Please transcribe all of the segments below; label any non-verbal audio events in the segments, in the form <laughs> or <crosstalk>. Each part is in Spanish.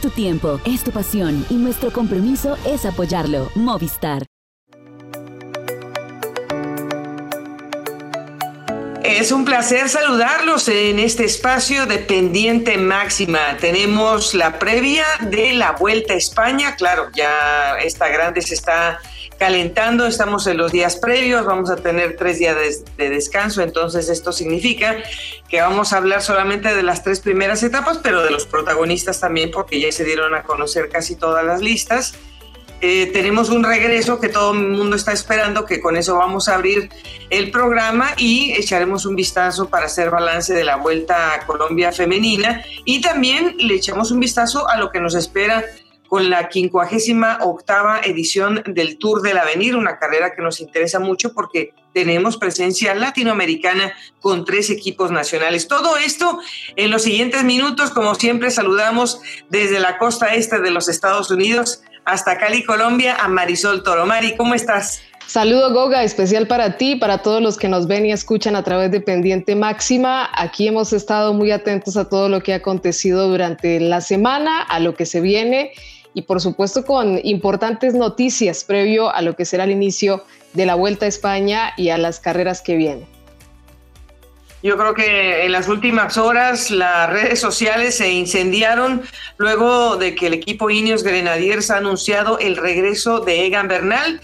Tu tiempo, es tu pasión y nuestro compromiso es apoyarlo. Movistar. Es un placer saludarlos en este espacio de pendiente máxima. Tenemos la previa de la Vuelta a España. Claro, ya esta grande se está calentando, estamos en los días previos, vamos a tener tres días de, descanso, entonces esto significa que vamos a hablar solamente de las tres primeras etapas, pero de los protagonistas también, porque ya se dieron a conocer casi todas las listas. Eh, tenemos un regreso que todo el mundo está esperando, que con eso vamos a abrir el programa y echaremos un vistazo para hacer balance de la vuelta a Colombia femenina y también le echamos un vistazo a lo que nos espera con la 58 octava edición del Tour del Avenir, una carrera que nos interesa mucho porque tenemos presencia latinoamericana con tres equipos nacionales. Todo esto en los siguientes minutos, como siempre, saludamos desde la costa este de los Estados Unidos hasta Cali, Colombia, a Marisol Toro. Mari, ¿cómo estás? Saludo Goga, especial para ti, para todos los que nos ven y escuchan a través de Pendiente Máxima. Aquí hemos estado muy atentos a todo lo que ha acontecido durante la semana, a lo que se viene y por supuesto con importantes noticias previo a lo que será el inicio de la Vuelta a España y a las carreras que vienen. Yo creo que en las últimas horas las redes sociales se incendiaron luego de que el equipo Ineos Grenadiers ha anunciado el regreso de Egan Bernal.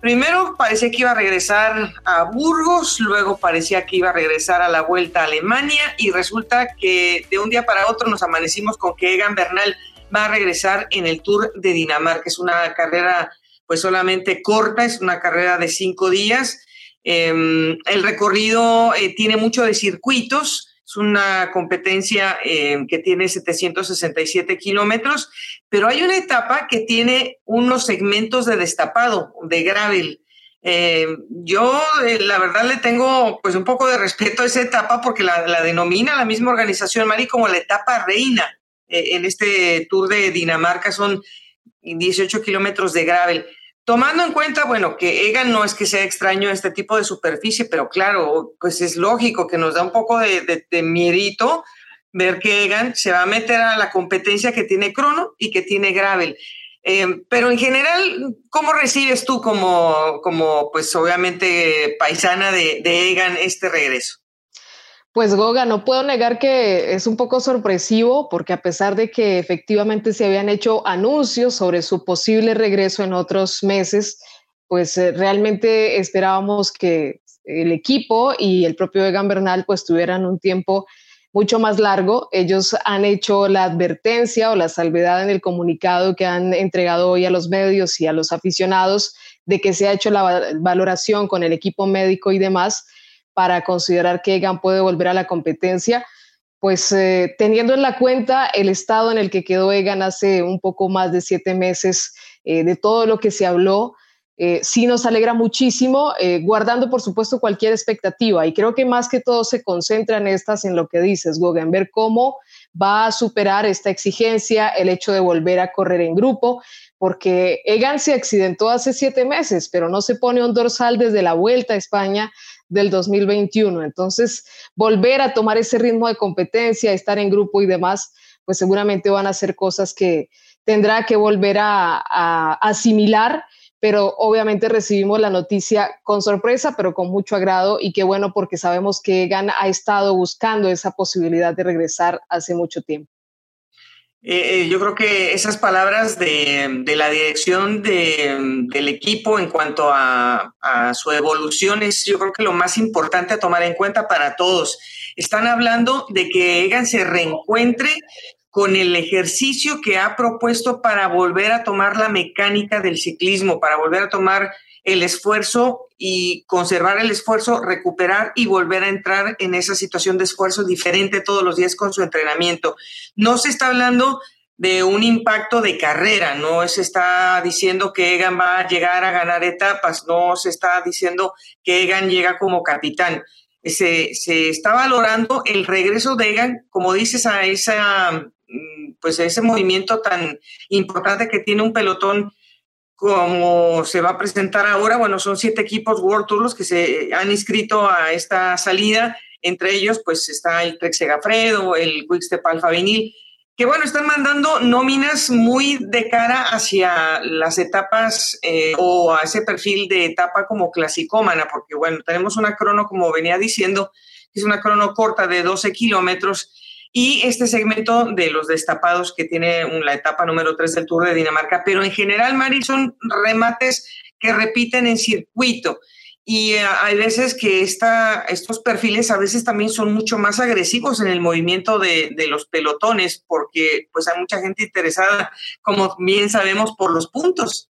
Primero parecía que iba a regresar a Burgos, luego parecía que iba a regresar a la vuelta a Alemania y resulta que de un día para otro nos amanecimos con que Egan Bernal va a regresar en el Tour de Dinamarca. Es una carrera pues solamente corta, es una carrera de cinco días. Em, el recorrido eh, tiene mucho de circuitos, es una competencia em, que tiene 767 kilómetros, pero hay una etapa que tiene unos segmentos de destapado, de gravel. Em, yo eh, la verdad le tengo pues un poco de respeto a esa etapa porque la, la denomina la misma organización Mari como la etapa reina en este tour de Dinamarca son 18 kilómetros de gravel. Tomando en cuenta, bueno, que Egan no es que sea extraño este tipo de superficie, pero claro, pues es lógico que nos da un poco de, de, miedito ver que Egan se va a meter a la competencia que tiene crono y que tiene gravel. Eh, pero en general, ¿cómo recibes tú como, como pues obviamente paisana de Egan este regreso? Pues Goga, no puedo negar que es un poco sorpresivo porque a pesar de que efectivamente se habían hecho anuncios sobre su posible regreso en otros meses, pues eh, realmente esperábamos que el equipo y el propio Egan Bernal pues tuvieran un tiempo mucho más largo. Ellos han hecho la advertencia o la salvedad en el comunicado que han entregado hoy a los medios y a los aficionados de que se ha hecho la valoración con el equipo médico y demás para considerar que Egan puede volver a la competencia, pues eh, teniendo en la cuenta el estado en el que quedó Egan hace un poco más de siete meses, eh, de todo lo que se habló, eh, sí nos alegra muchísimo, guardando por supuesto cualquier expectativa. Y creo que más que todo se concentran estas en lo que dices, Goga, en ver cómo va a superar esta exigencia, el hecho de volver a correr en grupo, porque Egan se accidentó hace siete meses, pero no se pone un dorsal desde la vuelta a España del 2021. Entonces, volver a tomar ese ritmo de competencia, estar en grupo y demás, pues seguramente van a ser cosas que tendrá que volver a, asimilar pero obviamente recibimos la noticia con sorpresa, pero con mucho agrado y qué bueno porque sabemos que Egan ha estado buscando esa posibilidad de regresar hace mucho tiempo. Eh, eh, yo creo que esas palabras de, la dirección del equipo en cuanto a, su evolución es yo creo que lo más importante a tomar en cuenta para todos. Están hablando de que Egan se reencuentre con el ejercicio que ha propuesto para volver a tomar la mecánica del ciclismo, para volver a tomar el esfuerzo y conservar el esfuerzo, recuperar y volver a entrar en esa situación de esfuerzo diferente todos los días con su entrenamiento. No se está hablando de un impacto de carrera, no se está diciendo que Egan va a llegar a ganar etapas, no se está diciendo que Egan llega como capitán. Se, se está valorando el regreso de Egan, como dices, a esa mm, pues a ese movimiento tan importante que tiene un pelotón como se va a presentar ahora, bueno, son siete equipos World Tour los que se han inscrito a esta salida. Entre ellos, pues está el Trek Segafredo, el Quickstep Alfa Vinil, que bueno, están mandando nóminas muy de cara hacia las etapas eh, o a ese perfil de etapa como clasicómana, porque bueno, tenemos una crono, como venía diciendo, es una crono corta de 12 kilómetros y este segmento de los destapados que tiene la etapa número 3 del Tour de Dinamarca, pero en general, Mari, son remates que repiten en circuito. Y eh, hay veces que esta, estos perfiles a veces también son mucho más agresivos en el movimiento de, de, los pelotones, porque pues hay mucha gente interesada, como bien sabemos, por los puntos.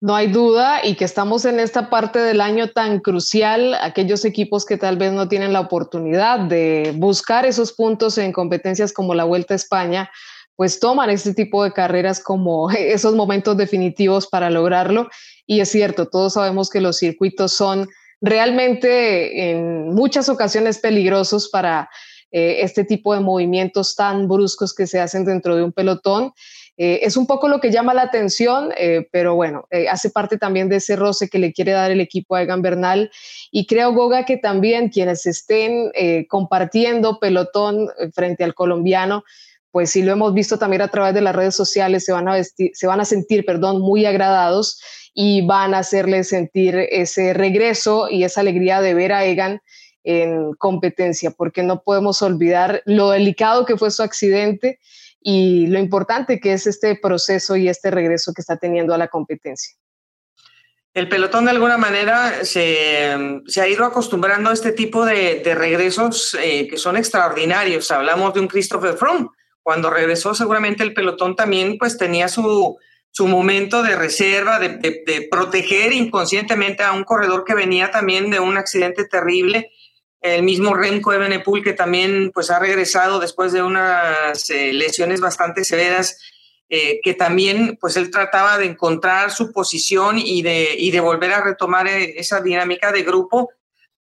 No hay duda y que estamos en esta parte del año tan crucial, aquellos equipos que tal vez no tienen la oportunidad de buscar esos puntos en competencias como la Vuelta a España, pues toman este tipo de carreras como <laughs> esos momentos definitivos para lograrlo. Y es cierto, todos sabemos que los circuitos son realmente en muchas ocasiones peligrosos para eh, este tipo de movimientos tan bruscos que se hacen dentro de un pelotón. Eh, es un poco lo que llama la atención, eh, pero bueno, hace parte también de ese roce que le quiere dar el equipo a Egan Bernal. Y creo, Goga, que también quienes estén compartiendo pelotón frente al colombiano, pues sí lo hemos visto también a través de las redes sociales, se van a, se van a sentir, perdón, muy agradados y van a hacerle sentir ese regreso y esa alegría de ver a Egan en competencia, porque no podemos olvidar lo delicado que fue su accidente y lo importante que es este proceso y este regreso que está teniendo a la competencia. El pelotón de alguna manera se, ha ido acostumbrando a este tipo de, regresos eh, que son extraordinarios. Hablamos de un Christopher Froome, cuando regresó seguramente el pelotón también pues tenía su, su momento de reserva, de, de, proteger inconscientemente a un corredor que venía también de un accidente terrible. El mismo Remco Evenepoel que también pues ha regresado después de unas eh, lesiones bastante severas, eh, que también pues él trataba de encontrar su posición y de, y de volver a retomar eh, esa dinámica de grupo.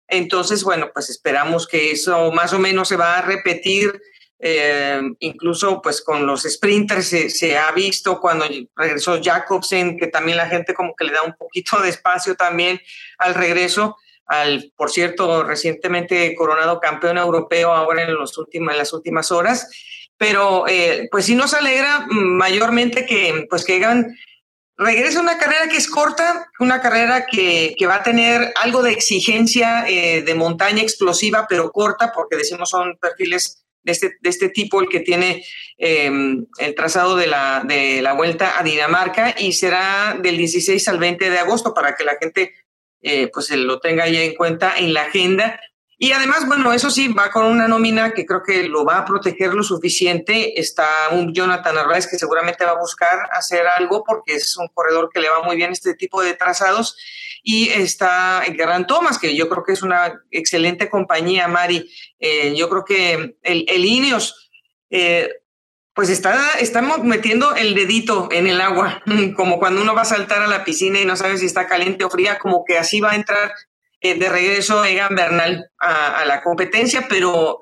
Entonces, bueno, pues esperamos que eso más o menos se va a repetir eh, incluso pues con los sprinters se, ha visto cuando regresó Jacobsen, que también la gente como que le da un poquito de espacio también al regreso, al, por cierto, recientemente coronado campeón europeo ahora en, los últimos, las últimas horas. Pero eh, pues sí nos alegra mayormente que pues que hagan una carrera que es corta, una carrera que, que va a tener algo de exigencia eh, de montaña explosiva, pero corta, porque decimos son perfiles de este, de este tipo el que tiene em, el trazado de la, de la vuelta a Dinamarca y será del 16 al 20 de agosto para que la gente eh, pues lo tenga ya en cuenta en la agenda. Y además, bueno, eso sí, va con una nómina que creo que lo va a proteger lo suficiente. Está un Jonathan Arraez que seguramente va a buscar hacer algo porque es un corredor que le va muy bien este tipo de trazados y está Gran Thomas, que yo creo que es una excelente compañía, Mari. Eh, yo creo que el, el Ineos, eh, pues está, estamos metiendo el dedito en el agua, <laughs> como cuando uno va a saltar a la piscina y no sabe si está caliente o fría, como que así va a entrar eh, de regreso Egan Bernal a, la competencia, pero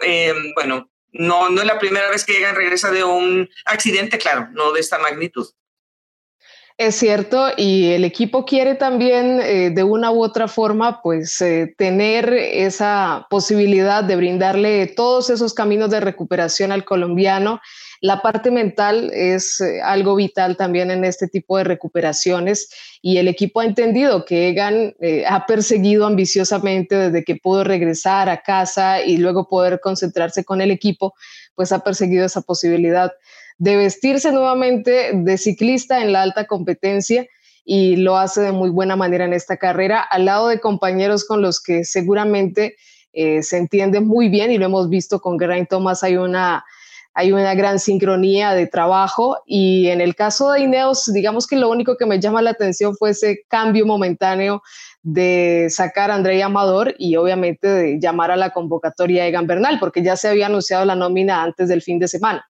bueno, no, no es la primera vez que Egan regresa de un accidente, claro, no de esta magnitud. Es cierto, y el equipo quiere también eh, de una u otra forma, pues eh, tener esa posibilidad de brindarle todos esos caminos de recuperación al colombiano. La parte mental es eh, algo vital también en este tipo de recuperaciones y el equipo ha entendido que Egan ha perseguido ambiciosamente desde que pudo regresar a casa y luego poder concentrarse con el equipo, pues ha perseguido esa posibilidad de vestirse nuevamente de ciclista en la alta competencia y lo hace de muy buena manera en esta carrera, al lado de compañeros con los que seguramente eh, se entiende muy bien y lo hemos visto con Geraint Thomas, hay una, hay una gran sincronía de trabajo y en el caso de Ineos, digamos que lo único que me llama la atención fue ese cambio momentáneo de sacar a André Amador y obviamente de llamar a la convocatoria Egan Bernal, porque ya se había anunciado la nómina antes del fin de semana.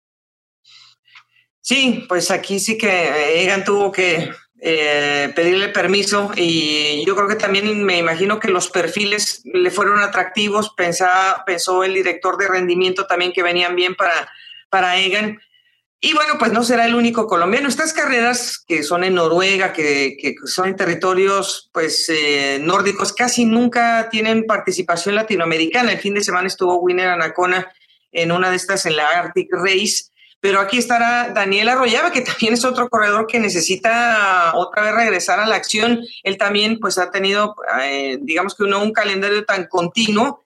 Sí, pues aquí sí que Egan tuvo que eh, pedirle permiso y yo creo que también me imagino que los perfiles le fueron atractivos, pensaba, pensó el director de rendimiento también que venían bien para, para Egan. Y bueno, pues no será el único colombiano. Estas carreras que son en Noruega, que, que son en territorios pues eh, nórdicos, casi nunca tienen participación latinoamericana. El fin de semana estuvo Winner Anacona en una de estas en la Arctic Race pero aquí estará Daniel Arroyaba, que también es otro corredor que necesita otra vez regresar a la acción. Él también pues ha tenido, eh, digamos que uno, un calendario tan continuo,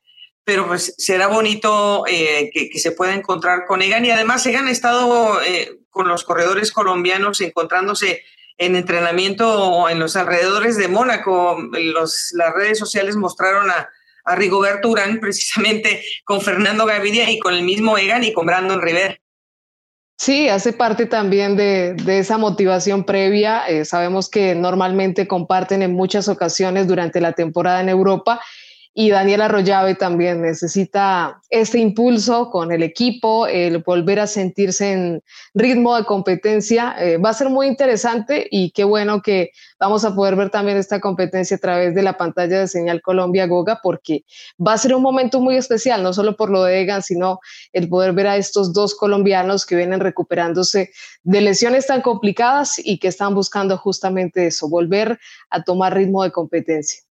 pero pues será bonito eh, que, se pueda encontrar con Egan. Y además Egan ha estado eh, con los corredores colombianos encontrándose en entrenamiento en los alrededores de Mónaco. Las redes sociales mostraron a, a Rigoberto Urán <laughs> precisamente con Fernando Gaviria y con el mismo Egan y con Brandon Rivera. Sí, hace parte también de, esa motivación previa. Eh, sabemos que normalmente comparten en muchas ocasiones durante la temporada en Europa y Daniel Arroyave también necesita este impulso con el equipo, el volver a sentirse en ritmo de competencia. Eh, va a ser muy interesante y qué bueno que vamos a poder ver también esta competencia a través de la pantalla de Señal Colombia Goga, porque va a ser un momento muy especial, no solo por lo de Egan, sino el poder ver a estos dos colombianos que vienen recuperándose de lesiones tan complicadas y que están buscando justamente eso, volver a tomar ritmo de competencia.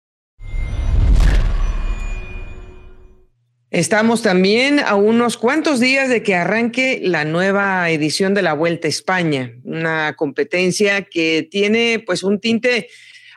Estamos también a unos cuantos días de que arranque la nueva edición de la Vuelta a España, una competencia que tiene pues un tinte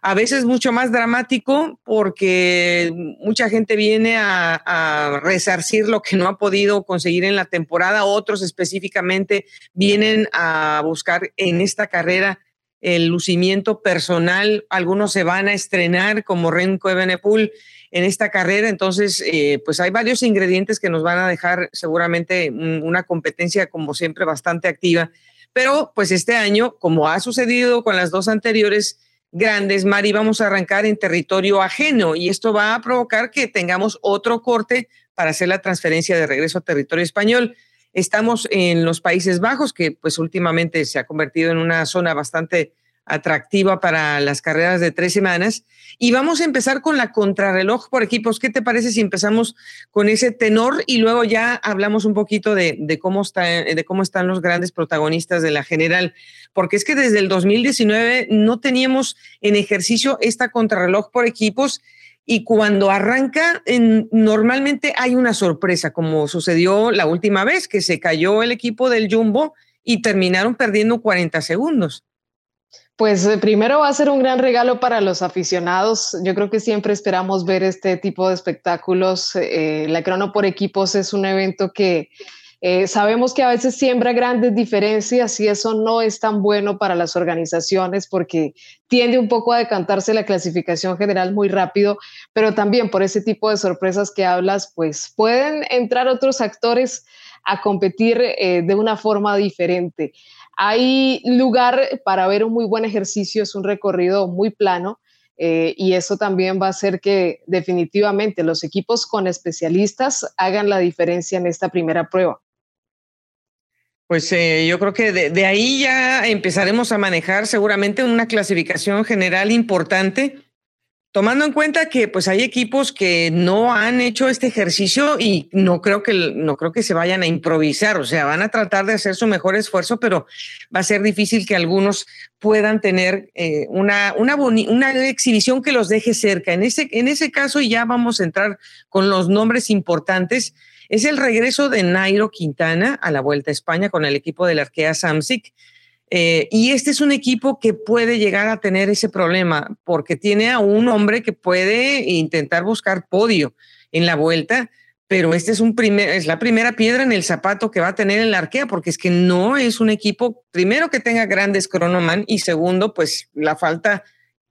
a veces mucho más dramático porque mucha gente viene a, resarcir lo que no ha podido conseguir en la temporada, otros específicamente vienen a buscar en esta carrera el lucimiento personal, algunos se van a estrenar como Renko Ebenepul en esta carrera. Entonces, eh, pues hay varios ingredientes que nos van a dejar seguramente una competencia, como siempre, bastante activa. Pero, pues este año, como ha sucedido con las dos anteriores grandes, Mari, vamos a arrancar en territorio ajeno y esto va a provocar que tengamos otro corte para hacer la transferencia de regreso a territorio español. Estamos en los Países Bajos, que pues últimamente se ha convertido en una zona bastante atractiva para las carreras de tres semanas. Y vamos a empezar con la contrarreloj por equipos. ¿Qué te parece si empezamos con ese tenor y luego ya hablamos un poquito de, cómo, está, de cómo están los grandes protagonistas de la general? Porque es que desde el 2019 no teníamos en ejercicio esta contrarreloj por equipos y cuando arranca, normalmente hay una sorpresa, como sucedió la última vez que se cayó el equipo del Jumbo y terminaron perdiendo 40 segundos. Pues eh, primero va a ser un gran regalo para los aficionados. Yo creo que siempre esperamos ver este tipo de espectáculos. Eh, la crono por equipos es un evento que eh, sabemos que a veces siembra grandes diferencias y eso no es tan bueno para las organizaciones porque tiende un poco a decantarse la clasificación general muy rápido, pero también por ese tipo de sorpresas que hablas, pues pueden entrar otros actores a competir de una forma diferente. Hay lugar para ver un muy buen ejercicio, es un recorrido muy plano. Eh, y eso también va a hacer que definitivamente los equipos con especialistas hagan la diferencia en esta primera prueba. Pues eh, yo creo que de, ahí ya empezaremos a manejar seguramente una clasificación general importante tomando en cuenta que pues hay equipos que no han hecho este ejercicio y no creo que no creo que se vayan a improvisar, o sea, van a tratar de hacer su mejor esfuerzo, pero va a ser difícil que algunos puedan tener eh, una, una, exhibición que los deje cerca. En ese, en ese caso, ya vamos a entrar con los nombres importantes, es el regreso de Nairo Quintana a la Vuelta a España con el equipo del Arkea Samsic. Eh, y este es un equipo que puede llegar a tener ese problema porque tiene a un hombre que puede intentar buscar podio en la vuelta, pero este es, un primer, es la primera piedra en el zapato que va a tener el Arkea porque es que no es un equipo, primero que tenga grandes cronoman y segundo, pues la falta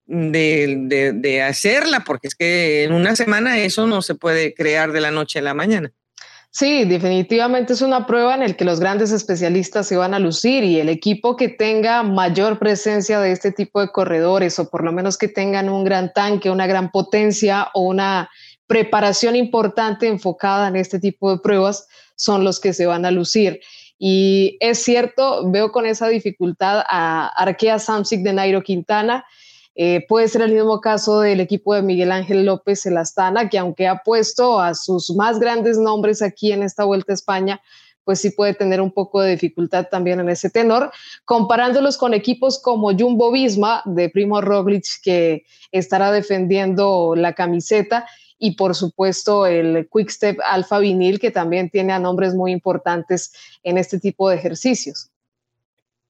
de hacerla, porque es que en una semana eso no se puede crear de la noche a la mañana. Sí, definitivamente es una prueba en la que los grandes especialistas se van a lucir y el equipo que tenga mayor presencia de este tipo de corredores o por lo menos que tengan un gran tanque, una gran potencia o una preparación importante enfocada en este tipo de pruebas son los que se van a lucir. Y es cierto, veo con esa dificultad a Arkea Samsic de Nairo Quintana, eh, puede ser el mismo caso del equipo de Miguel Ángel López el Astana, que aunque ha puesto a sus más grandes nombres aquí en esta Vuelta a España, pues sí puede tener un poco de dificultad también en ese tenor, comparándolos con equipos como Jumbo Visma de Primo Roglic, que estará defendiendo la camiseta, y por supuesto el Quickstep Alpha Vinil, que también tiene a nombres muy importantes en este tipo de ejercicios.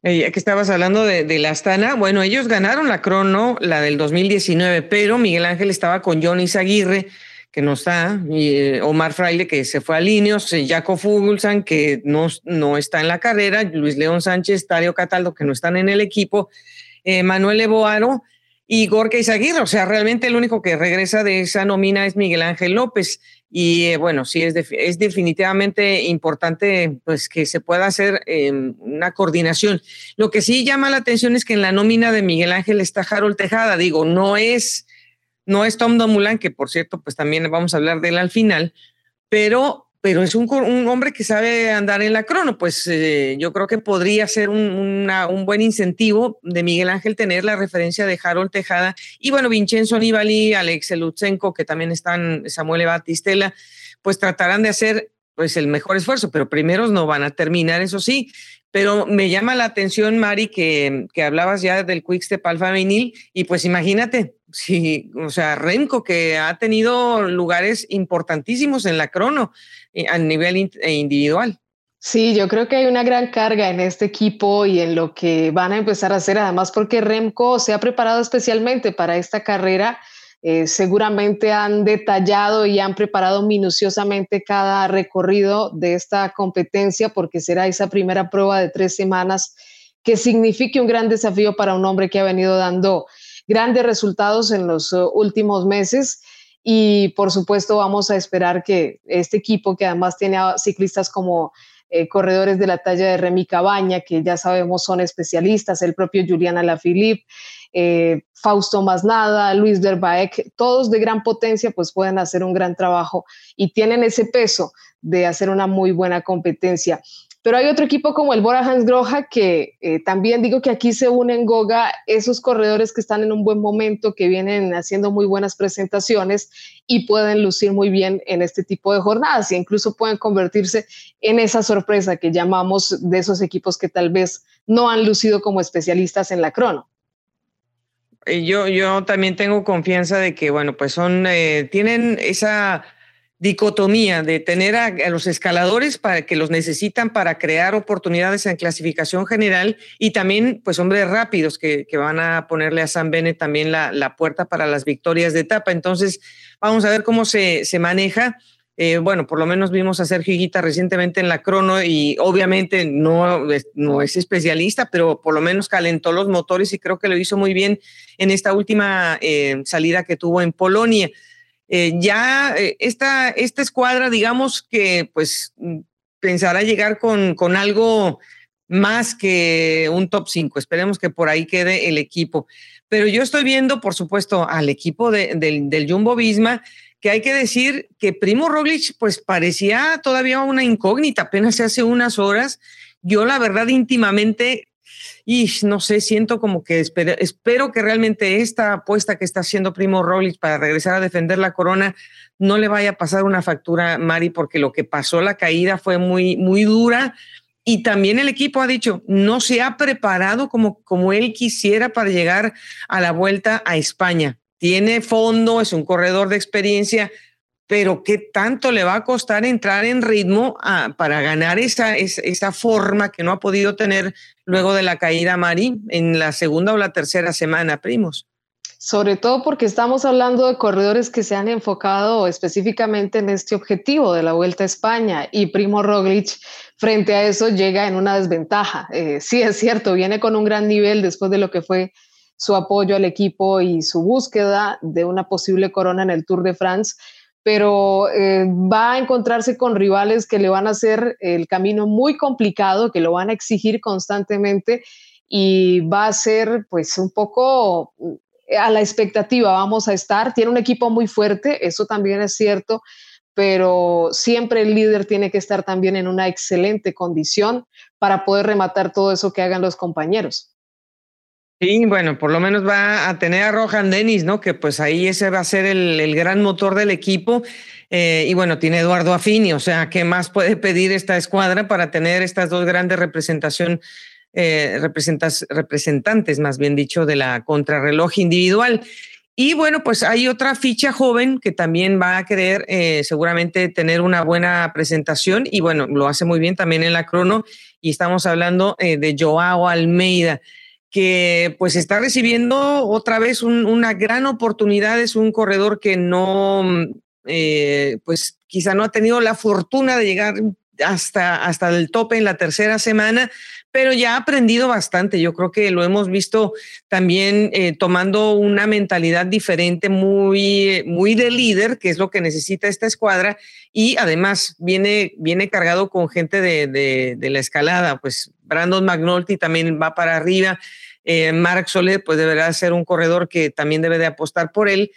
Ya que estabas hablando de, la Astana, bueno, ellos ganaron la crono, la del 2019, pero Miguel Ángel estaba con Johnny Aguirre, que no está, y eh, Omar Fraile, que se fue a Linios, eh, Jaco Fuglsang, que no, no está en la carrera, Luis León Sánchez, Tario Cataldo, que no están en el equipo, eh, Manuel Eboaro y Gorka Izaguirre. O sea, realmente el único que regresa de esa nómina es Miguel Ángel López. Y bueno, sí, es, es definitivamente importante pues que se pueda hacer em, una coordinación. Lo que sí llama la atención es que en la nómina de Miguel Ángel está Harold Tejada. Digo, no es, no es Tom Domulan, que por cierto, pues también vamos a hablar de él al final, pero pero es un, hombre que sabe andar en la crono, pues eh, yo creo que podría ser un, buen incentivo de Miguel Ángel tener la referencia de Harold Tejada y bueno, Vincenzo Nibali, Alex Lutsenko, que también están, Samuel Batistela, pues tratarán de hacer pues el mejor esfuerzo, pero primeros no van a terminar, eso sí, pero me llama la atención, Mari, que, que hablabas ya del Quickstep Alfa Vinil y pues imagínate, <laughs> Sí, o sea, Remco que ha tenido lugares importantísimos en la crono eh, a nivel eh, individual. Sí, yo creo que hay una gran carga en este equipo y en lo que van a empezar a hacer, además porque Remco se ha preparado especialmente para esta carrera. Eh, seguramente han detallado y han preparado minuciosamente cada recorrido de esta competencia porque será esa primera prueba de tres semanas que signifique un gran desafío para un hombre que ha venido dando grandes resultados en los uh, últimos meses. Y por supuesto vamos a esperar que este equipo que además tiene ciclistas como eh, corredores de la talla de Remy Cabaña, que ya sabemos son especialistas, el propio Juliana Alaphilippe, eh, Fausto Masnada, Luis Derbaek, todos de gran potencia, pues pueden hacer un gran trabajo y tienen ese peso de hacer una muy buena competencia. Pero hay otro equipo como el Bora Hans Groja que eh, también digo que aquí se unen Goga esos corredores que están en un buen momento, que vienen haciendo muy buenas presentaciones y pueden lucir muy bien en este tipo de jornadas e incluso pueden convertirse en esa sorpresa que llamamos de esos equipos que tal vez no han lucido como especialistas en la crono. Eh, yo, yo también tengo confianza de que, bueno, pues son, eh, tienen esa dicotomía de tener a, los escaladores para que los necesitan para crear oportunidades en clasificación general y también pues hombres rápidos que, van a ponerle a San Bene también la, puerta para las victorias de etapa. Entonces vamos a ver cómo se, maneja. Eh, bueno, por lo menos vimos a Sergio Higuita recientemente en la crono y obviamente no, no es especialista, pero por lo menos calentó los motores y creo que lo hizo muy bien en esta última eh, salida que tuvo en Polonia. Eh, ya eh, esta, esta escuadra, digamos que pues mm, pensará llegar con, con algo más que un top 5. Esperemos que por ahí quede el equipo. Pero yo estoy viendo, por supuesto, al equipo del, del Jumbo Visma, que hay que decir que Primo Roglic, pues parecía todavía una incógnita, apenas hace unas horas. Yo, la verdad, íntimamente y no sé, siento como que espero, espero que realmente esta apuesta que está haciendo Primo Roglic para regresar a defender la corona no le vaya a pasar una factura, Mari, porque lo que pasó la caída fue muy, muy dura. Y también el equipo ha dicho, no se ha preparado como, como él quisiera para llegar a la vuelta a España. Tiene fondo, es un corredor de experiencia, pero ¿qué tanto le va a costar entrar en ritmo para ganar esa, esa, forma que no ha podido tener luego de la caída Mari en la segunda o la tercera semana, primos? Sobre todo porque estamos hablando de corredores que se han enfocado específicamente en este objetivo de la Vuelta a España y Primo Roglic frente a eso llega en una desventaja. Eh, sí, es cierto, viene con un gran nivel después de lo que fue su apoyo al equipo y su búsqueda de una posible corona en el Tour de France, pero eh, va a encontrarse con rivales que le van a hacer el camino muy complicado, que lo van a exigir constantemente y va a ser pues un poco eh, a la expectativa vamos a estar. Tiene un equipo muy fuerte, eso también es cierto, pero siempre el líder tiene que estar también en una excelente condición para poder rematar todo eso que hagan los compañeros. Sí, bueno, por lo menos va a tener a Rohan Dennis, ¿no? Que pues ahí ese va a ser el, gran motor del equipo. Eh, y bueno, tiene Eduardo Afini, o sea, ¿qué más puede pedir esta escuadra para tener estas dos grandes representación, eh, representantes, más bien dicho, de la contrarreloj individual? Y bueno, pues hay otra ficha joven que también va a querer eh, seguramente tener una buena presentación y bueno, lo hace muy bien también en la crono y estamos hablando de Joao Almeida que pues está recibiendo otra vez una gran oportunidad, es un corredor que no, eh, pues quizá no ha tenido la fortuna de llegar hasta, hasta el tope en la tercera semana, pero ya ha aprendido bastante. Yo creo que lo hemos visto también eh, tomando una mentalidad diferente, muy, muy de líder, que es lo que necesita esta escuadra, y además viene, viene cargado con gente de, de, la escalada, pues Brandon McNulty también va para arriba, eh, Mark Soler, pues deberá ser un corredor que también debe de apostar por él.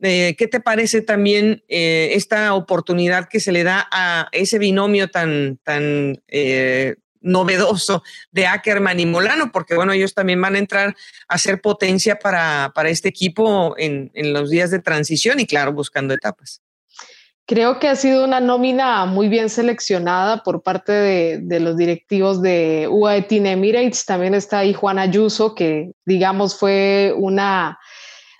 Eh, ¿Qué te parece también esta oportunidad que se le da a ese binomio tan, tan novedoso de Ackerman y Molano, porque bueno, ellos también van a entrar a ser potencia para, para este equipo en, en los días de transición y claro, buscando etapas. Creo que ha sido una nómina muy bien seleccionada por parte de, de los directivos de UAE Team Emirates. También está ahí Juan Ayuso, que digamos fue una,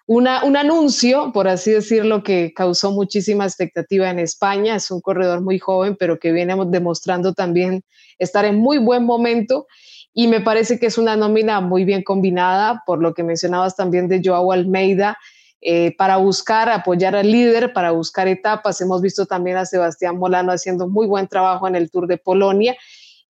una, un anuncio, por así decirlo, que causó muchísima expectativa en España. Es un corredor muy joven, pero que viene demostrando también estar en muy buen momento y me parece que es una nómina muy bien combinada, por lo que mencionabas también de Joao Almeida, eh, para buscar apoyar al líder, para buscar etapas. Hemos visto también a Sebastián Molano haciendo muy buen trabajo en el Tour de Polonia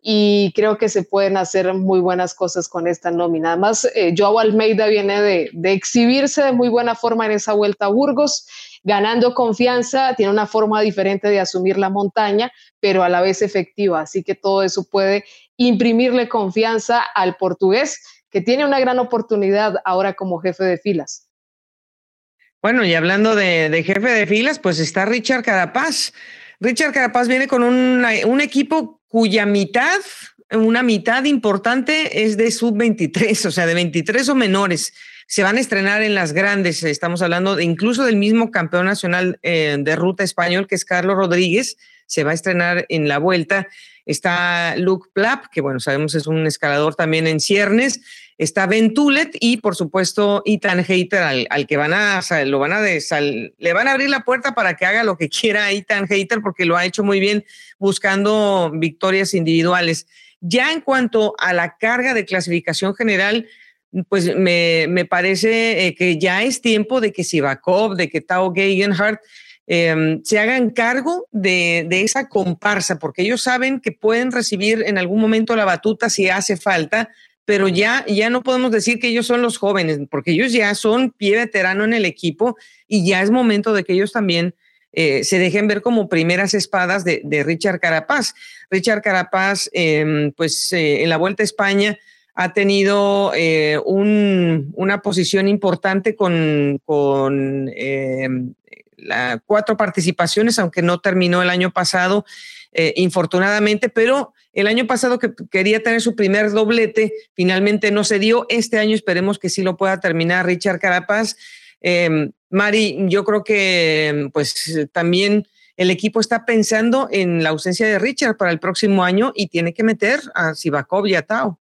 y creo que se pueden hacer muy buenas cosas con esta nómina. Además, eh, Joao Almeida viene de, de exhibirse de muy buena forma en esa vuelta a Burgos ganando confianza, tiene una forma diferente de asumir la montaña, pero a la vez efectiva. Así que todo eso puede imprimirle confianza al portugués, que tiene una gran oportunidad ahora como jefe de filas. Bueno, y hablando de, jefe de filas, pues está Richard Carapaz. Richard Carapaz viene con un equipo cuya mitad, una mitad importante es de sub-23, o sea, de 23 o menores se van a estrenar en las grandes. Estamos hablando de, incluso del mismo campeón nacional eh, de ruta español, que es Carlos Rodríguez. Se va a estrenar en la vuelta. Está Luke Plapp, que bueno, sabemos es un escalador también en ciernes. Está Ben Tulet y por supuesto Ethan Hater, al, que van a, lo van a le van a abrir la puerta para que haga lo que <laughs> quiera Ethan Hater porque lo ha hecho muy bien buscando victorias individuales. Ya en cuanto a la carga de clasificación general, pues me, me parece eh, que ya es tiempo de que Sivakov, de que Tao Gegenhardt em, se hagan cargo de, de, esa comparsa, porque ellos saben que pueden recibir en algún momento la batuta si hace falta, pero ya, ya no podemos decir que ellos son los jóvenes, porque ellos ya son pie veterano en el equipo y ya es momento de que ellos también eh, se dejen ver como primeras espadas de, Richard Carapaz. Richard Carapaz, em, pues eh, en la Vuelta a España, ha tenido eh, una posición importante con, con eh, cuatro participaciones, aunque no terminó el año pasado, eh, infortunadamente, pero el año pasado que quería tener su primer doblete, finalmente no se dio. Este año esperemos que sí lo pueda terminar Richard Carapaz. Mari, yo creo que pues también el equipo está pensando en la ausencia de Richard para el próximo año y tiene que meter a Sivakov y a Tao.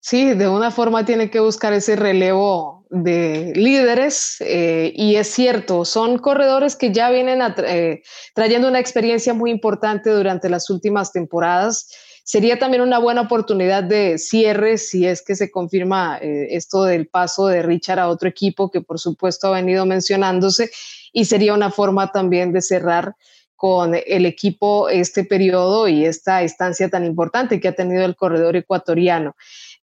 Sí, de una forma tiene que buscar ese relevo de líderes eh, y es cierto, son corredores que ya vienen eh, trayendo una experiencia muy importante durante las últimas temporadas. Sería también una buena oportunidad de cierre si es que se confirma eh, esto del paso de Richard a otro equipo que por supuesto ha venido mencionándose y sería una forma también de cerrar con el equipo este periodo y esta estancia tan importante que ha tenido el corredor ecuatoriano.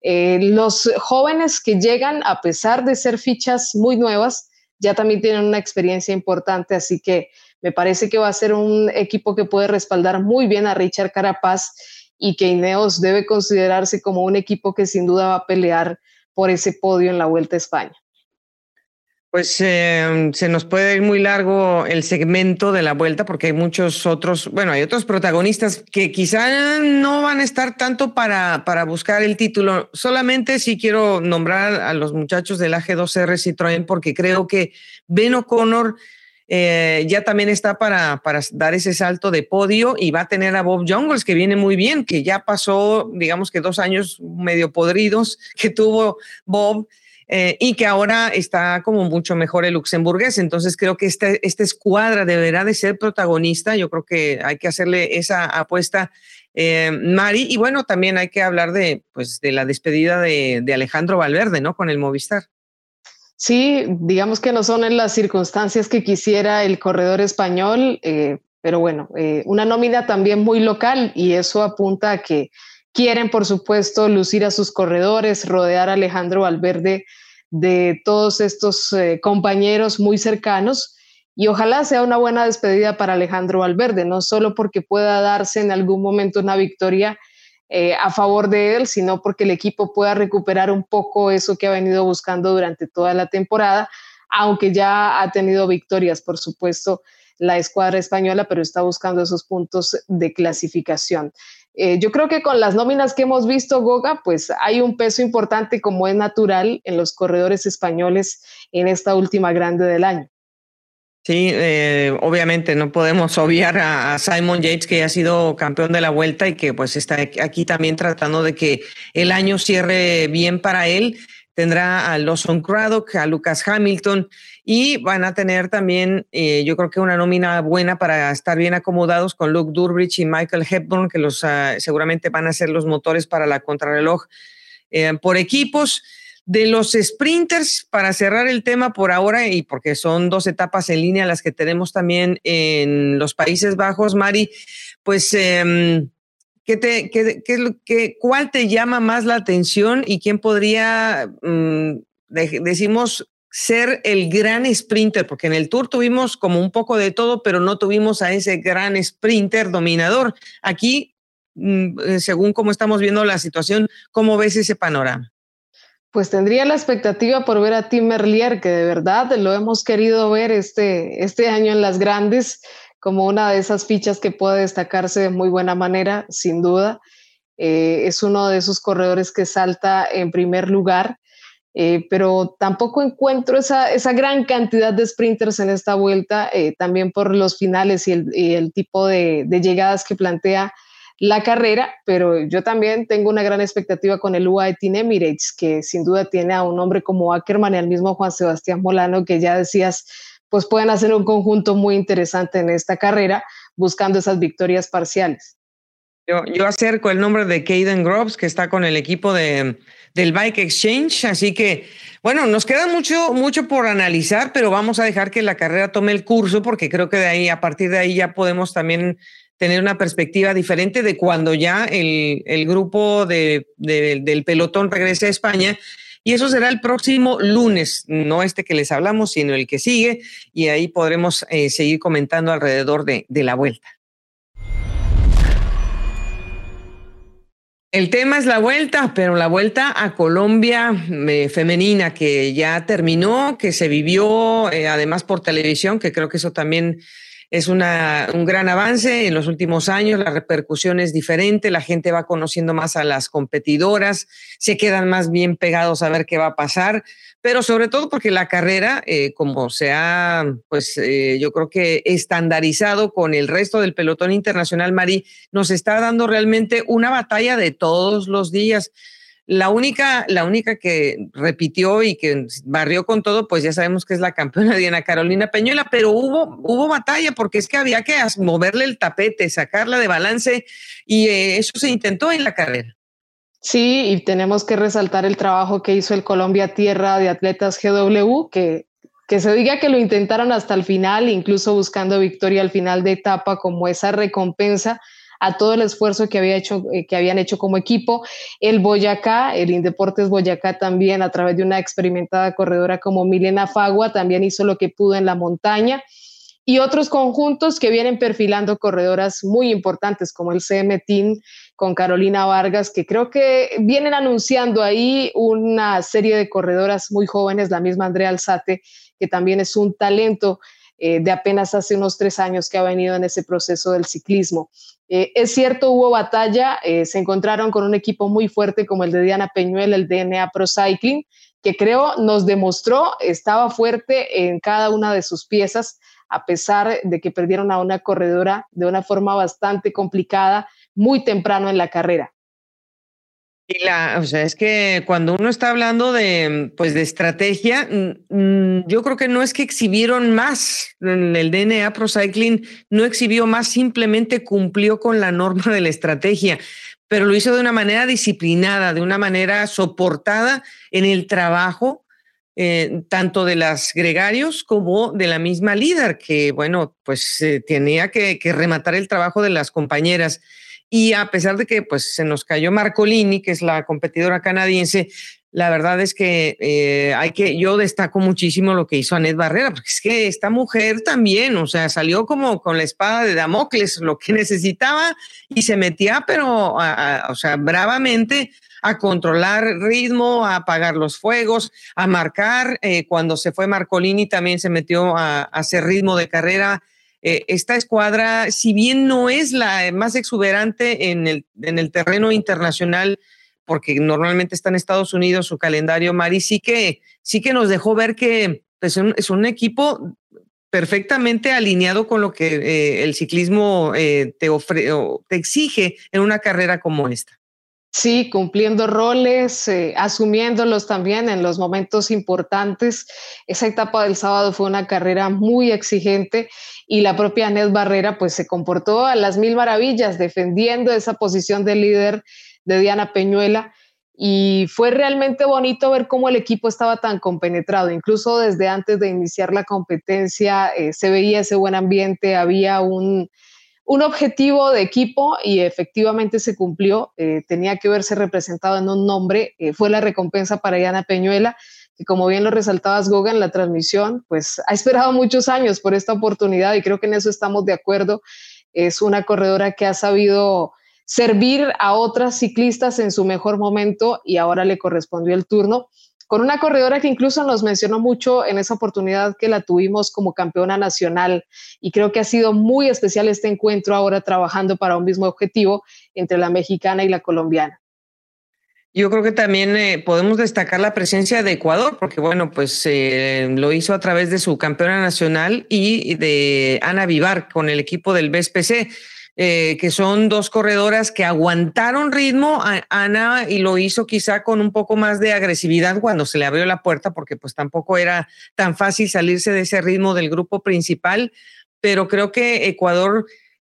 Eh, los jóvenes que llegan, a pesar de ser fichas muy nuevas, ya también tienen una experiencia importante, así que me parece que va a ser un equipo que puede respaldar muy bien a Richard Carapaz y que Ineos debe considerarse como un equipo que sin duda va a pelear por ese podio en la Vuelta a España. Pues em, se nos puede ir muy largo el segmento de la vuelta porque hay muchos otros, bueno, hay otros protagonistas que quizá no van a estar tanto para, para buscar el título. Solamente si quiero nombrar a los muchachos del AG2R Citroën porque creo que Ben O'Connor eh, ya también está para, para dar ese salto de podio y va a tener a Bob Jungles que viene muy bien, que ya pasó, digamos que dos años medio podridos que tuvo Bob eh, y que ahora está como mucho mejor el luxemburgués. Entonces creo que esta, esta escuadra deberá de ser protagonista. Yo creo que hay que hacerle esa apuesta, eh, Mari. Y bueno, también hay que hablar de, pues, de la despedida de, Alejandro Valverde, ¿no? Con el Movistar. Sí, digamos que no son en las circunstancias que quisiera el corredor español, eh, pero bueno, una nómina también muy local y eso apunta a que quieren, por supuesto, lucir a sus corredores, rodear a Alejandro Valverde de todos estos eh, compañeros muy cercanos y ojalá sea una buena despedida para Alejandro Valverde, no solo porque pueda darse en algún momento una victoria eh, a favor de él, sino porque el equipo pueda recuperar un poco eso que ha venido buscando durante toda la temporada, aunque ya ha tenido victorias, por supuesto, la escuadra española, pero está buscando esos puntos de clasificación. Eh, yo creo que con las nóminas que hemos visto, Goga, pues hay un peso importante como es natural en los corredores españoles en esta última grande del año. Sí, eh, obviamente no podemos obviar a, Simon Yates, que ya ha sido campeón de la vuelta y que pues está aquí también tratando de que el año cierre bien para él. Tendrá a Lawson Craddock, a Lucas Hamilton y van a tener también, eh, yo creo que una nómina buena para estar bien acomodados con Luke Durbridge y Michael Hepburn, que los uh, seguramente van a ser los motores para la contrarreloj eh, por equipos. De los sprinters, para cerrar el tema por ahora, y porque son dos etapas en línea las que tenemos también en los Países Bajos, Mari, pues, eh, ¿qué te, qué, qué, ¿cuál te llama más la atención y quién podría, mm, decimos, ser el gran sprinter? Porque en el Tour tuvimos como un poco de todo, pero no tuvimos a ese gran sprinter dominador. Aquí, mm, eh, según cómo estamos viendo la situación, ¿cómo ves ese panorama? Pues tendría la expectativa por ver a Tim Merlier, que de verdad lo hemos querido ver este, este año en las grandes, como una de esas fichas que puede destacarse de muy buena manera, sin duda. Eh, es uno de esos corredores que salta en primer lugar, eh, pero tampoco encuentro esa, esa, gran cantidad de sprinters en esta vuelta, eh, también por los finales y el, tipo de, de llegadas que plantea la carrera, pero yo también tengo una gran expectativa con el UAE Team Emirates, que sin duda tiene a un hombre como Ackerman y al mismo Juan Sebastián Molano, que ya decías, pues pueden hacer un conjunto muy interesante en esta carrera, buscando esas victorias parciales. Yo, yo acerco el nombre de Caden Groves, que está con el equipo de, del Bike Exchange, así que, bueno, nos queda mucho, mucho por analizar, pero vamos a dejar que la carrera tome el curso, porque creo que de ahí, a partir de ahí ya podemos también tener una perspectiva diferente de cuando ya el, el grupo de, de, del pelotón regrese a España. Y eso será el próximo lunes, no este que les hablamos, sino el que sigue, y ahí podremos eh, seguir comentando alrededor de, la vuelta. El tema es la vuelta, pero la vuelta a Colombia eh, femenina que ya terminó, que se vivió eh, además por televisión, que creo que eso también es una, un gran avance en los últimos años, la repercusión es diferente, la gente va conociendo más a las competidoras, se quedan más bien pegados a ver qué va a pasar, pero sobre todo porque la carrera, eh, como se ha, pues eh, yo creo que estandarizado con el resto del pelotón internacional, Mari, nos está dando realmente una batalla de todos los días. La única, la única que repitió y que barrió con todo, pues ya sabemos que es la campeona Diana Carolina Peñuela, pero hubo, hubo batalla porque es que había que moverle el tapete, sacarla de balance y eh, eso se intentó en la carrera. Sí, y tenemos que resaltar el trabajo que hizo el Colombia Tierra de Atletas GW, que, que se diga que lo intentaron hasta el final, incluso buscando victoria al final de etapa como esa recompensa a todo el esfuerzo que, había hecho, eh, que habían hecho como equipo. El Boyacá, el Indeportes Boyacá también, a través de una experimentada corredora como Milena Fagua, también hizo lo que pudo en la montaña. Y otros conjuntos que vienen perfilando corredoras muy importantes, como el CM Team con Carolina Vargas, que creo que vienen anunciando ahí una serie de corredoras muy jóvenes, la misma Andrea Alzate, que también es un talento eh, de apenas hace unos tres años que ha venido en ese proceso del ciclismo. Eh, es cierto, hubo batalla, eh, se encontraron con un equipo muy fuerte como el de Diana Peñuel, el DNA Pro Cycling, que creo nos demostró estaba fuerte en cada una de sus piezas, a pesar de que perdieron a una corredora de una forma bastante complicada muy temprano en la carrera. O sea, es que cuando uno está hablando de, pues, de estrategia, yo creo que no es que exhibieron más. El DNA Pro Cycling no exhibió más, simplemente cumplió con la norma de la estrategia, pero lo hizo de una manera disciplinada, de una manera soportada en el trabajo, eh, tanto de las gregarios como de la misma líder, que, bueno, pues eh, tenía que rematar el trabajo de las compañeras. Y a pesar de que pues, se nos cayó Marcolini, que es la competidora canadiense, la verdad es que eh, hay que, yo destaco muchísimo lo que hizo Anet Barrera, porque es que esta mujer también, o sea, salió como con la espada de Damocles, lo que <laughs> necesitaba y se metía, pero, o sea, bravamente a controlar ritmo, a apagar los fuegos, a marcar. Eh, cuando se fue Marcolini también se metió a hacer ritmo de carrera eh, esta escuadra, si bien no es la más exuberante en el, en el terreno internacional, porque normalmente está en Estados Unidos su calendario, Mari, sí que, sí que nos dejó ver que pues, es un equipo perfectamente alineado con lo que eh, el ciclismo eh, te, te exige en una carrera como esta. Sí, cumpliendo roles, eh, asumiéndolos también en los momentos importantes. Esa etapa del sábado fue una carrera muy exigente y la propia Anet Barrera pues se comportó a las mil maravillas defendiendo esa posición de líder de Diana Peñuela y fue realmente bonito ver cómo el equipo estaba tan compenetrado, incluso desde antes de iniciar la competencia eh, se veía ese buen ambiente, había un un objetivo de equipo y efectivamente se cumplió. Eh, tenía que verse representado en un nombre. Eh, fue la recompensa para Diana Peñuela, que como bien lo resaltabas, Goga, en la transmisión, pues ha esperado muchos años por esta oportunidad y creo que en eso estamos de acuerdo. Es una corredora que ha sabido servir a otras ciclistas en su mejor momento y ahora le correspondió el turno con una corredora que incluso nos mencionó mucho en esa oportunidad que la tuvimos como campeona nacional y creo que ha sido muy especial este encuentro ahora trabajando para un mismo objetivo entre la mexicana y la colombiana. Yo creo que también eh, podemos destacar la presencia de Ecuador, porque bueno, pues eh, lo hizo a través de su campeona nacional y de Ana Vivar con el equipo del BSPC. Eh, que son dos corredoras que aguantaron ritmo. Ana y lo hizo quizá con un poco más de agresividad cuando se le abrió la puerta, porque pues tampoco era tan fácil salirse de ese ritmo del grupo principal, pero creo que Ecuador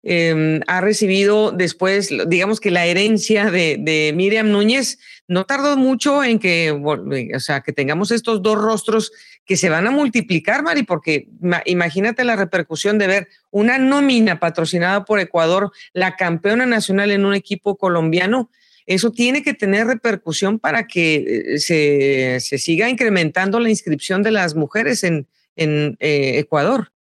Em, ha recibido después, digamos que la herencia de, Miriam Núñez, no tardó mucho en que, o sea, que tengamos estos dos rostros que se van a multiplicar, Mari, porque imagínate la repercusión de ver una nómina patrocinada por Ecuador, la campeona nacional en un equipo colombiano. Eso tiene que tener repercusión para que eh, se, siga incrementando la inscripción de las mujeres en, en eh, Ecuador.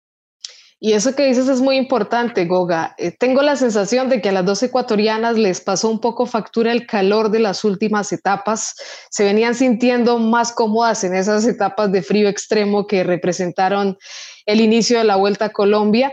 Y eso que dices es muy importante, Goga. Eh, tengo la sensación de que a las dos ecuatorianas les pasó un poco factura el calor de las últimas etapas. Se venían sintiendo más cómodas en esas etapas de frío extremo que representaron el inicio de la Vuelta a Colombia.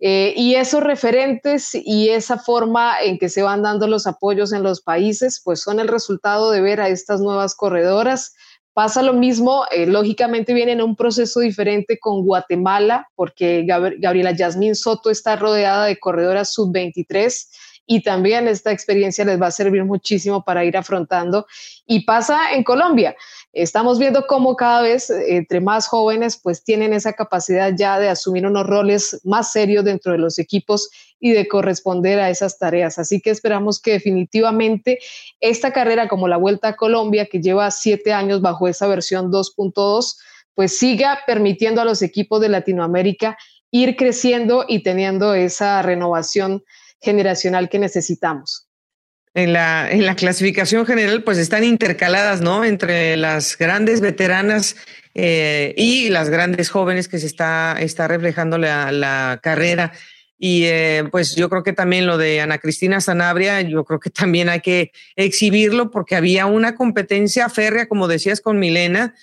Eh, y esos referentes y esa forma en que se van dando los apoyos en los países, pues son el resultado de ver a estas nuevas corredoras Pasa lo mismo, eh, lógicamente viene en un proceso diferente con Guatemala, porque Gabriela Yasmín Soto está rodeada de corredoras sub-23 y también esta experiencia les va a servir muchísimo para ir afrontando. Y pasa en Colombia. Estamos viendo cómo cada vez entre más jóvenes pues tienen esa capacidad ya de asumir unos roles más serios dentro de los equipos y de corresponder a esas tareas. Así que esperamos que definitivamente esta carrera como la Vuelta a Colombia, que lleva siete años bajo esa versión 2.2, pues siga permitiendo a los equipos de Latinoamérica ir creciendo y teniendo esa renovación generacional que necesitamos. En la, en la clasificación general, pues están intercaladas, ¿no? Entre las grandes veteranas eh, y las grandes jóvenes que se está, está reflejando la, carrera. Y eh, pues yo creo que también lo de Ana Cristina Sanabria, yo creo que también hay que exhibirlo porque había una competencia férrea, como decías con Milena,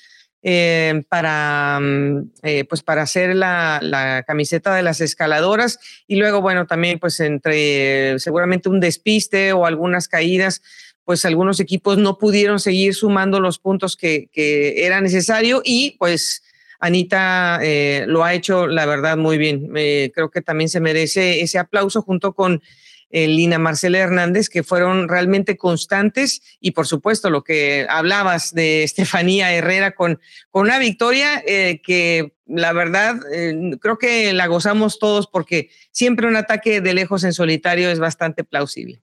eh, para, mm, eh, pues para hacer la, la, camiseta de las escaladoras y luego, bueno, también pues entre seguramente un despiste o algunas caídas, pues algunos equipos no pudieron seguir sumando los puntos que, era necesario y pues Anita eh, lo ha hecho, la verdad, muy bien. creo que también se merece ese aplauso junto con eh, Lina Marcela Hernández, que fueron realmente constantes y por supuesto lo que hablabas de <laughs> Estefanía Herrera con, con una victoria eh, que la verdad eh, creo que la gozamos todos porque siempre un ataque de lejos en solitario es bastante plausible.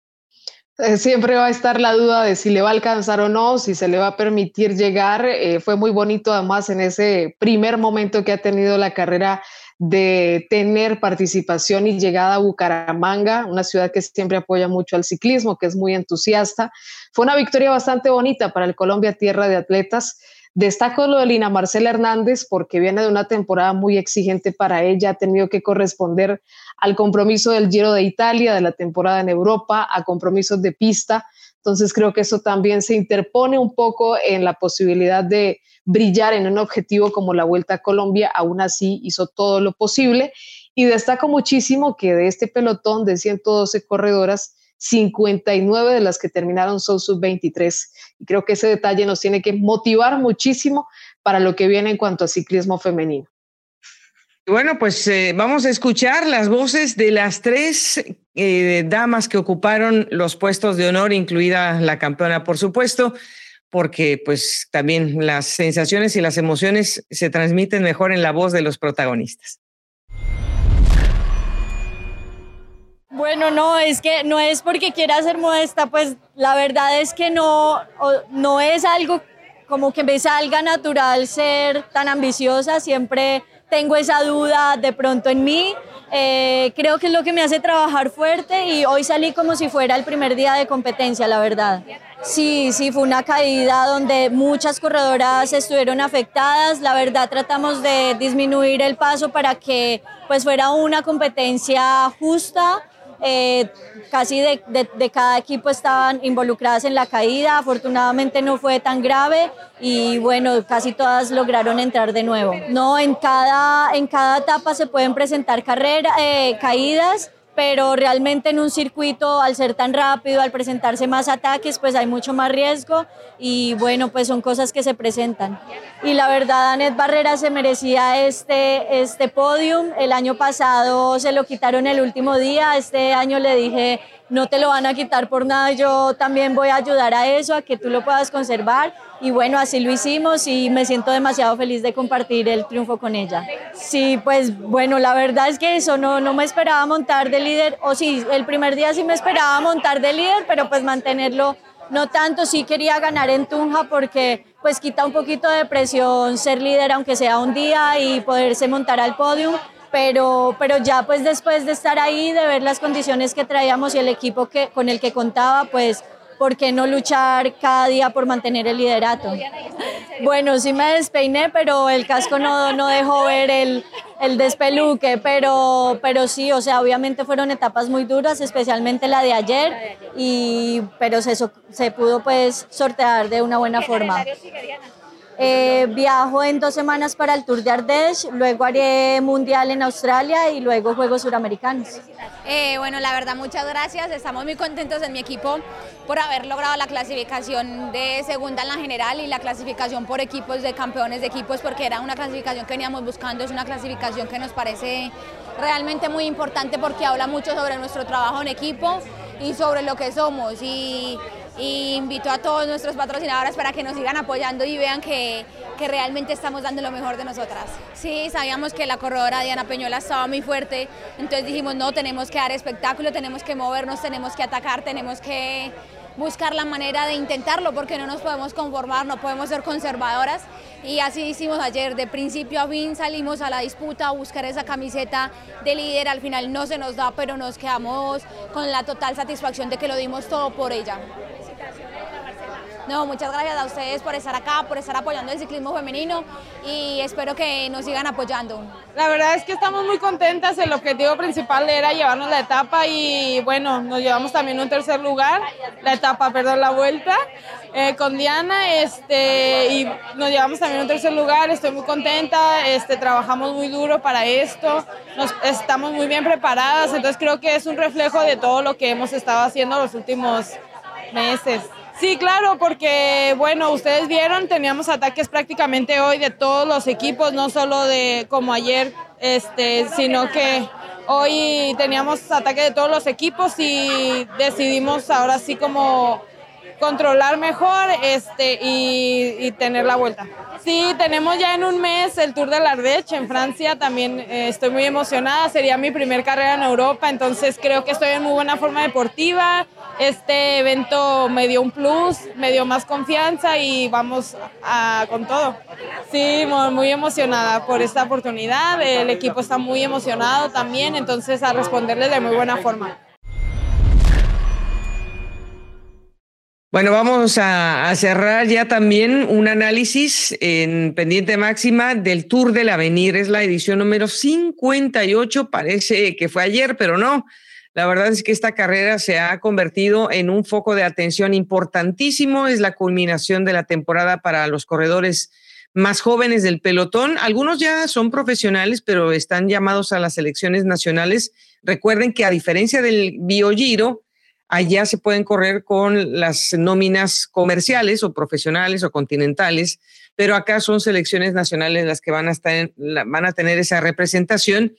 Siempre va a estar la duda de si le va a alcanzar o no, si se le va a permitir llegar. fue muy bonito además en ese primer momento que ha tenido la carrera de tener participación y llegada a Bucaramanga, una ciudad que siempre apoya mucho al ciclismo, que es muy entusiasta. Fue una victoria bastante bonita para el Colombia Tierra de Atletas. Destaco lo de Lina Marcela Hernández porque viene de una temporada muy exigente para ella, ha tenido que corresponder al compromiso del Giro de Italia, de la temporada en Europa, a compromisos de pista. Entonces creo que eso también se interpone un poco en la posibilidad de brillar en un objetivo como la Vuelta a Colombia, aún así hizo todo lo posible. Y destaco muchísimo que de este pelotón de 112 corredoras, 59 de las que terminaron son sub-23. Y creo que ese detalle nos tiene que motivar muchísimo para lo que viene en cuanto a ciclismo femenino. Bueno, pues eh, vamos a escuchar las voces de las tres eh, damas que ocuparon los puestos de honor, incluida la campeona, por supuesto porque pues también las sensaciones y las emociones se transmiten mejor en la voz de los protagonistas. Bueno, no, es que no es porque quiera ser modesta, pues la verdad es que no, no es algo como que me salga natural ser tan ambiciosa, siempre tengo esa duda de pronto en mí, eh, creo que es lo que me hace trabajar fuerte y hoy salí como si fuera el primer día de competencia, la verdad. Sí, sí, fue una caída donde muchas corredoras estuvieron afectadas. La verdad tratamos de disminuir el paso para que pues fuera una competencia justa. Eh, casi de, de, cada equipo estaban involucradas en la caída. Afortunadamente no fue tan grave y bueno, casi todas lograron entrar de nuevo. No, en cada, en cada etapa se pueden presentar carreras, eh, caídas pero realmente en un circuito, al ser tan rápido, al presentarse más ataques, pues hay mucho más riesgo y bueno, pues son cosas que se presentan. Y la verdad, Anet Barrera se merecía este, este podium. El año pasado se lo quitaron el último día, este año le dije, no te lo van a quitar por nada, yo también voy a ayudar a eso, a que tú lo puedas conservar y bueno, así lo hicimos y me siento demasiado feliz de compartir el triunfo con ella. Sí, pues bueno, la verdad es que eso no, no me esperaba montar de líder, o sí, el primer día sí me esperaba montar de líder, pero pues mantenerlo no tanto, sí quería ganar en Tunja porque pues quita un poquito de presión ser líder aunque sea un día y poderse montar al podium, pero, pero ya pues después de estar ahí, de ver las condiciones que traíamos y el equipo que, con el que contaba, pues ¿por qué no luchar cada día por mantener el liderato? Bueno, sí me despeiné, pero el casco no, no dejó ver el, el despeluque, pero, pero sí, o sea, obviamente fueron etapas muy duras, especialmente la de ayer, y, pero se, se pudo pues sortear de una buena forma. Eh, viajo en dos semanas para el Tour de Ardèche, luego haré Mundial en Australia y luego Juegos Suramericanos. Eh, bueno, la verdad, muchas gracias. Estamos muy contentos en mi equipo por haber logrado la clasificación de segunda en la general y la clasificación por equipos de campeones de equipos, porque era una clasificación que veníamos buscando, es una clasificación que nos parece realmente muy importante porque habla mucho sobre nuestro trabajo en equipo y sobre lo que somos. Y y invito a todos nuestros patrocinadores para que nos sigan apoyando y vean que, que, realmente estamos dando lo mejor de nosotras. Sí, sabíamos que la corredora Diana Peñola estaba muy fuerte, entonces dijimos, no, tenemos que dar espectáculo, tenemos que movernos, tenemos que atacar, tenemos que buscar la manera de intentarlo porque no nos podemos conformar, no podemos ser conservadoras y así hicimos ayer, de principio a fin salimos a la disputa a buscar esa camiseta de líder, al final no se nos da, pero nos quedamos con la total satisfacción de que lo dimos todo por ella. No, muchas gracias a ustedes por estar acá, por estar apoyando el ciclismo femenino y espero que nos sigan apoyando. La verdad es que estamos muy contentas, el objetivo principal era llevarnos la etapa y bueno, nos llevamos también un tercer lugar, la etapa, perdón, la vuelta eh, con Diana este, y nos llevamos también un tercer lugar, estoy muy contenta, este, trabajamos muy duro para esto, nos, estamos muy bien preparadas, entonces creo que es un reflejo de todo lo que hemos estado haciendo los últimos meses. Sí, claro, porque bueno, ustedes vieron, teníamos ataques prácticamente hoy de todos los equipos, no solo de como ayer este, sino que hoy teníamos ataque de todos los equipos y decidimos ahora sí como controlar mejor este, y, tener la vuelta. Sí, tenemos ya en un mes el Tour de la Ardèche en Francia, también eh, estoy muy emocionada, sería mi primer carrera en Europa, entonces creo que estoy en muy buena forma deportiva, este evento me dio un plus, me dio más confianza y vamos con todo. Sí, muy, muy emocionada por esta oportunidad, el equipo está muy emocionado también, entonces a responderles de muy buena forma. Bueno, vamos a, cerrar ya también un análisis en pendiente máxima del Tour del Avenir. Es la edición número 58, parece que fue ayer, pero no. La verdad es que esta carrera se ha convertido en un foco de atención importantísimo. Es la culminación de la temporada para los corredores más jóvenes del pelotón. Algunos ya son profesionales, pero están llamados a las selecciones nacionales. Recuerden que a diferencia del Biogiro, allá se pueden correr con las nóminas comerciales o profesionales o continentales, pero acá son selecciones nacionales las que van a, tener esa representación.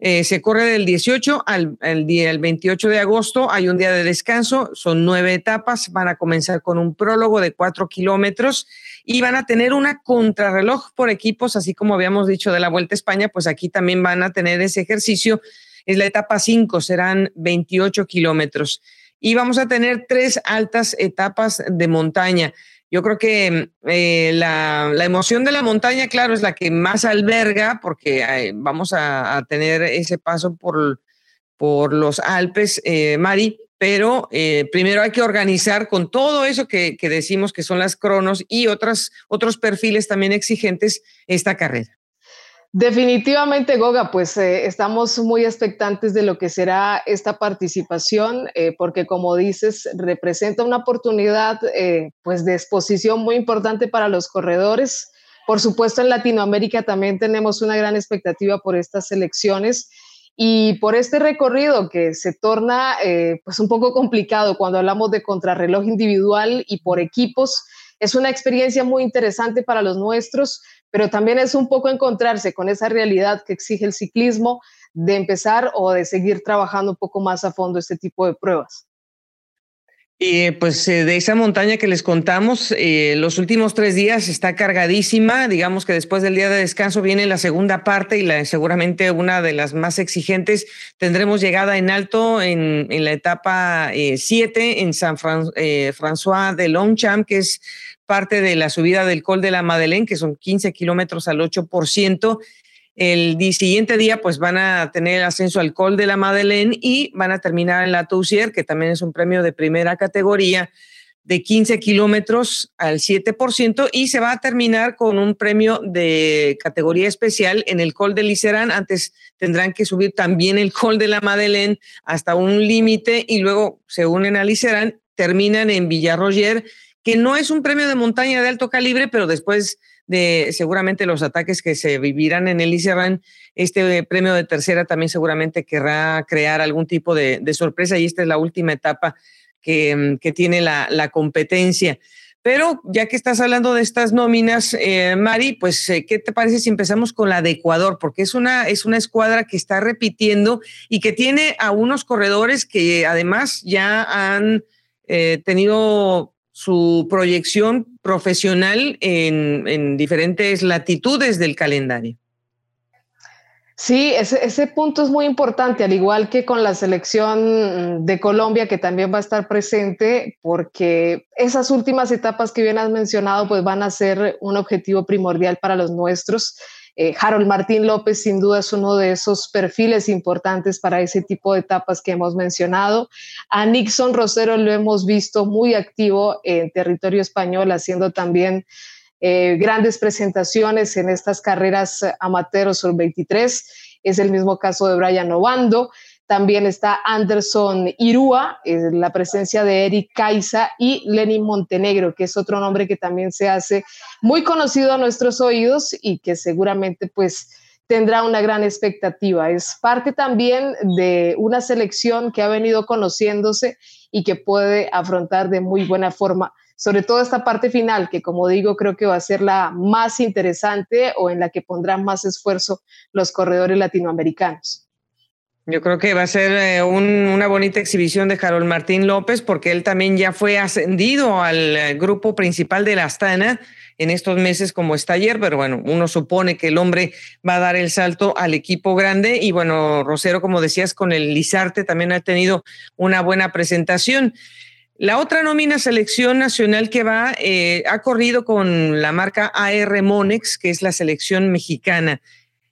Eh, se corre del 18 al día, el 28 de agosto, hay un día de descanso, son nueve etapas, van a comenzar con un prólogo de cuatro kilómetros y van a tener una contrarreloj por equipos, así como habíamos dicho de la Vuelta a España, pues aquí también van a tener ese ejercicio. Es la etapa 5, serán 28 kilómetros y vamos a tener tres altas etapas de montaña. Yo creo que eh, la, emoción de la montaña, claro, es la que más alberga porque eh, vamos a, tener ese paso por, por los Alpes, eh, Mari, pero primero hay que organizar con todo eso que, decimos que son las cronos y otros perfiles también exigentes esta carrera. Definitivamente, Goga, pues eh, estamos muy expectantes de lo que será esta participación, eh, porque como dices, representa una oportunidad eh, pues de exposición muy importante para los corredores. Por supuesto, en Latinoamérica también tenemos una gran expectativa por estas elecciones y por este recorrido que se torna pues un poco complicado cuando hablamos de contrarreloj individual y por equipos. Es una experiencia muy interesante para los nuestros pero también es un poco encontrarse con esa realidad que exige el ciclismo de empezar o de seguir trabajando un poco más a fondo este tipo de pruebas. Y pues eh, de esa montaña que les contamos, eh, los últimos tres días está cargadísima. Digamos que después del día de descanso viene la segunda parte y la, seguramente una de las más exigentes. Tendremos llegada en alto en, la etapa 7 eh, en San François de Longchamp, que es parte de la subida del Col de la Madeleine, que son 15 kilómetros al 8%. El siguiente día, pues van a tener ascenso al Col de la Madeleine y van a terminar en la Tousier, que también es un premio de primera categoría de 15 kilómetros al 7% y se va a terminar con un premio de categoría especial en el Col de Licerán. Antes tendrán que subir también el Col de la Madeleine hasta un límite y luego se unen a terminan en Villarroyer que no es un premio de montaña de alto calibre, pero después de seguramente los ataques que se vivirán en el Iserran, este premio de tercera también seguramente querrá crear algún tipo de, sorpresa y esta es la última etapa que, mm, tiene la, competencia. Pero ya que estás hablando de estas nóminas, eh, Mari, pues, eh, ¿qué te parece si empezamos con la de Ecuador? Porque es una, es una escuadra que está repitiendo y que tiene a unos corredores que además ya han eh, tenido su proyección profesional en, diferentes latitudes del calendario. Sí, ese, punto es muy importante, al igual que con la selección de Colombia, que también va a estar presente, porque esas últimas etapas que bien has mencionado, pues van a ser un objetivo primordial para los nuestros. Eh, Harold Martín López sin duda es uno de esos perfiles importantes para ese tipo de etapas que hemos mencionado. A Nixon Rosero lo hemos visto muy activo en territorio español, haciendo también eh, grandes presentaciones en estas carreras amateros sur 23. Es el mismo caso de Brian Obando. También está Anderson Irúa, la presencia de Eric Caiza y Lenin Montenegro, que es otro nombre que también se hace muy conocido a nuestros oídos y que seguramente pues tendrá una gran expectativa. Es parte también de una selección que ha venido conociéndose y que puede afrontar de muy buena forma sobre todo esta parte final, que como digo, creo que va a ser la más interesante o en la que pondrán más esfuerzo los corredores latinoamericanos. Yo creo que va a ser eh, una bonita exhibición de Harold Martín López porque él también ya fue ascendido al eh, grupo principal de la Astana en estos meses como está ayer, pero bueno, uno supone que el hombre va a dar el salto al equipo grande y bueno, Rosero, como decías, con el Lizarte también ha tenido una buena presentación. La otra nómina selección nacional que va eh, ha corrido con la marca AR Monex, que es la selección mexicana.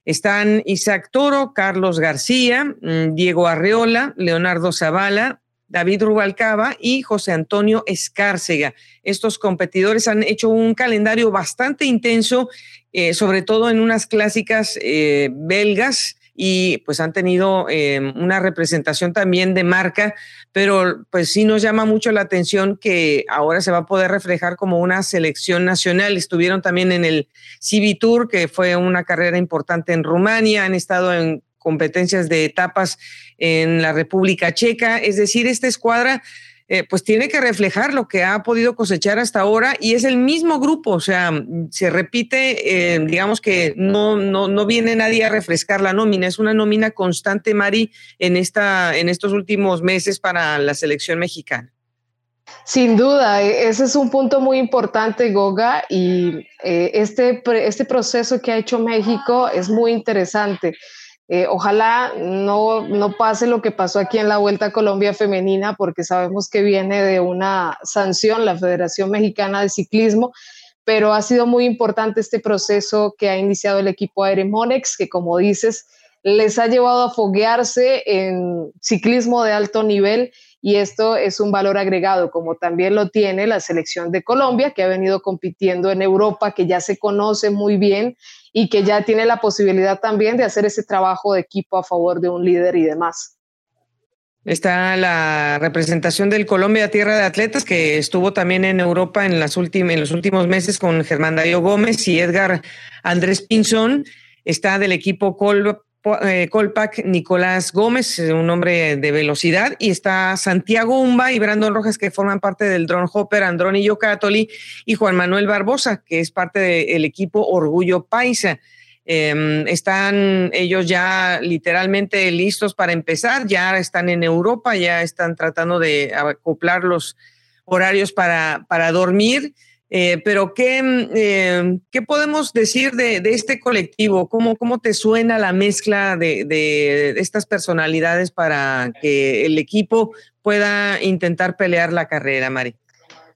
Están Isaac Toro, Carlos García, mm, Diego Arreola, Leonardo Zavala, David Rubalcaba y José Antonio Escárcega. Estos competidores han hecho un calendario bastante intenso, eh, sobre todo en unas clásicas eh, belgas y pues han tenido em, una representación también de marca, pero pues sí nos llama mucho la atención que ahora se va a poder reflejar como una selección nacional. Estuvieron también en el CB Tour, que fue una carrera importante en Rumania, han estado en competencias de etapas en la República Checa, es decir, esta escuadra eh, pues tiene que reflejar lo que ha podido cosechar hasta ahora y es el mismo grupo, o sea, se repite, eh, digamos que no, no, no viene nadie a refrescar la nómina, es una nómina constante, Mari, en, esta, en estos últimos meses para la selección mexicana. Sin duda, e, ese es un punto muy importante, Goga, y eh, este, este proceso que ha hecho México es muy interesante. Eh, ojalá no, no pase lo que pasó aquí en la Vuelta a Colombia Femenina, porque sabemos que viene de una sanción, la Federación Mexicana de Ciclismo, pero ha sido muy importante este proceso que ha iniciado el equipo Monex, que como dices, les ha llevado a foguearse en ciclismo de alto nivel y esto es un valor agregado, como también lo tiene la selección de Colombia, que ha venido compitiendo en Europa, que ya se conoce muy bien y que ya tiene la posibilidad también de hacer ese trabajo de equipo a favor de un líder y demás. Está la representación del Colombia Tierra de Atletas, que estuvo también en Europa en, las en los últimos meses con Germán Darío Gómez y Edgar Andrés Pinzón. Está del equipo Col eh, Colpac Nicolás Gómez, un hombre de velocidad, y está Santiago Umba y Brandon Rojas, que forman parte del Drone Hopper, Androni Yocatoli, y Juan Manuel Barbosa, que es parte del equipo Orgullo Paisa. Em, están ellos ya literalmente listos para empezar, ya están en Europa, ya están tratando de acoplar los horarios para, para dormir. Eh, pero ¿qué, eh, ¿qué, podemos decir de, este colectivo? ¿Cómo, ¿Cómo, te suena la mezcla de, estas personalidades para que el equipo pueda intentar pelear la carrera, Mari?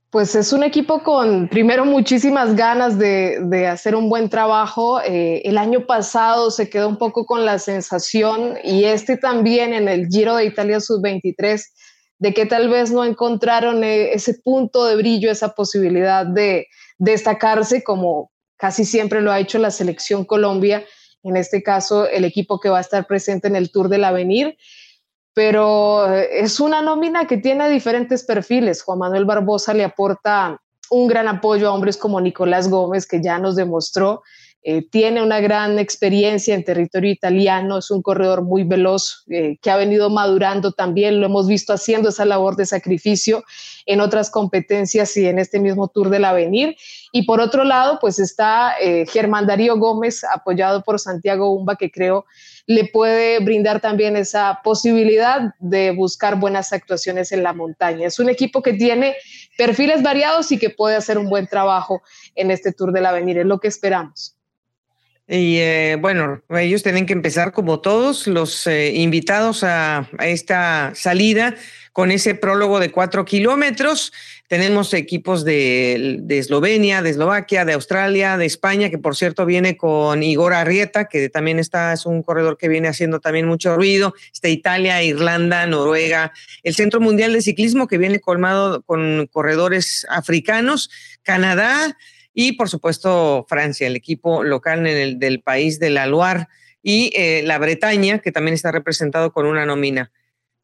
Pues es un equipo con, primero, muchísimas ganas de, hacer un buen trabajo. Eh, el año pasado se quedó un poco con la sensación, y este también en el Giro de Italia Sub-23, de que tal vez no encontraron eh, ese punto de brillo, esa posibilidad de destacarse como casi siempre lo ha hecho la selección Colombia, en este caso el equipo que va a estar presente en el Tour del Avenir. Pero eh, es una nómina que tiene diferentes perfiles. Juan Manuel Barbosa le aporta un gran apoyo a hombres como Nicolás Gómez, que ya nos demostró eh, tiene una gran experiencia en territorio italiano, es un corredor muy veloz eh, que ha venido madurando también, lo hemos visto haciendo esa labor de sacrificio en otras competencias y en este mismo Tour del Avenir. Y por otro lado, pues está eh, Germán Darío Gómez, apoyado por Santiago Umba, que creo le puede brindar también esa posibilidad de buscar buenas actuaciones en la montaña. Es un equipo que tiene perfiles variados y que puede hacer un buen trabajo en este Tour del Avenir, es lo que esperamos. Y eh, bueno, ellos tienen que empezar como todos los eh, invitados a, esta salida con ese prólogo de cuatro kilómetros. Tenemos equipos de, Eslovenia, de Eslovaquia, de Australia, de España, que por cierto viene con Igor Arrieta, que también está, es un corredor que viene haciendo también mucho ruido. Está Italia, Irlanda, Noruega, el Centro Mundial de Ciclismo, que viene colmado con corredores africanos, Canadá, y por supuesto Francia, el equipo local en el, del país de la Loire y eh, la Bretaña, que también está representado con una nómina.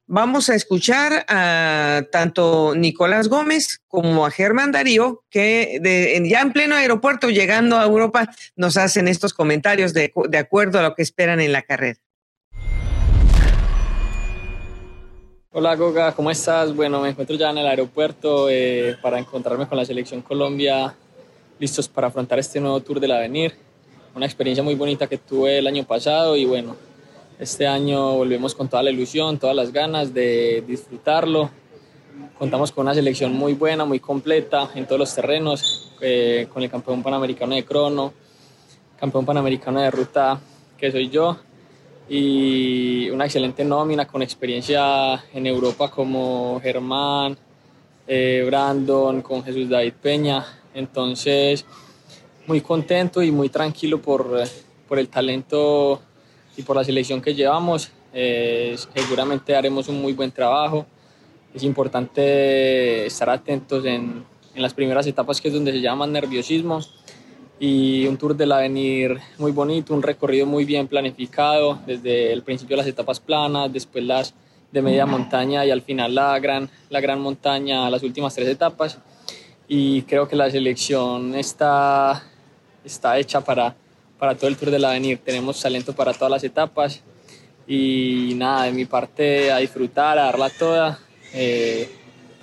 Vamos a escuchar a tanto Nicolás Gómez como a Germán Darío, que ya en pleno aeropuerto, llegando a Europa, nos hacen estos comentarios de, de acuerdo a lo que esperan en la carrera. Hola Goga, ¿cómo estás? Bueno, me encuentro ya en el aeropuerto eh, para encontrarme con la Selección Colombia, listos para afrontar este nuevo Tour del Avenir. Una experiencia muy bonita que tuve el año pasado y bueno, este año volvemos con toda la ilusión, todas las ganas de disfrutarlo. Contamos con una selección muy buena, muy completa en todos los terrenos, eh, con el campeón panamericano de crono, campeón panamericano de ruta que soy yo, y una excelente nómina con experiencia en Europa como Germán, eh, Brandon, con Jesús David Peña. Entonces, muy contento y muy tranquilo por, por el talento y por la selección que llevamos. Eh, seguramente haremos un muy buen trabajo. Es importante estar atentos en, en las primeras etapas, que es donde se llama nerviosismo y un tour del avenir muy bonito, un recorrido muy bien planificado, desde el principio las etapas planas, después las de media montaña y al final la gran, la gran montaña, las últimas tres etapas. Y creo que la selección está, está hecha para, para todo el tour del avenir. Tenemos talento para todas las etapas y nada, de mi parte a disfrutar, a darla toda eh,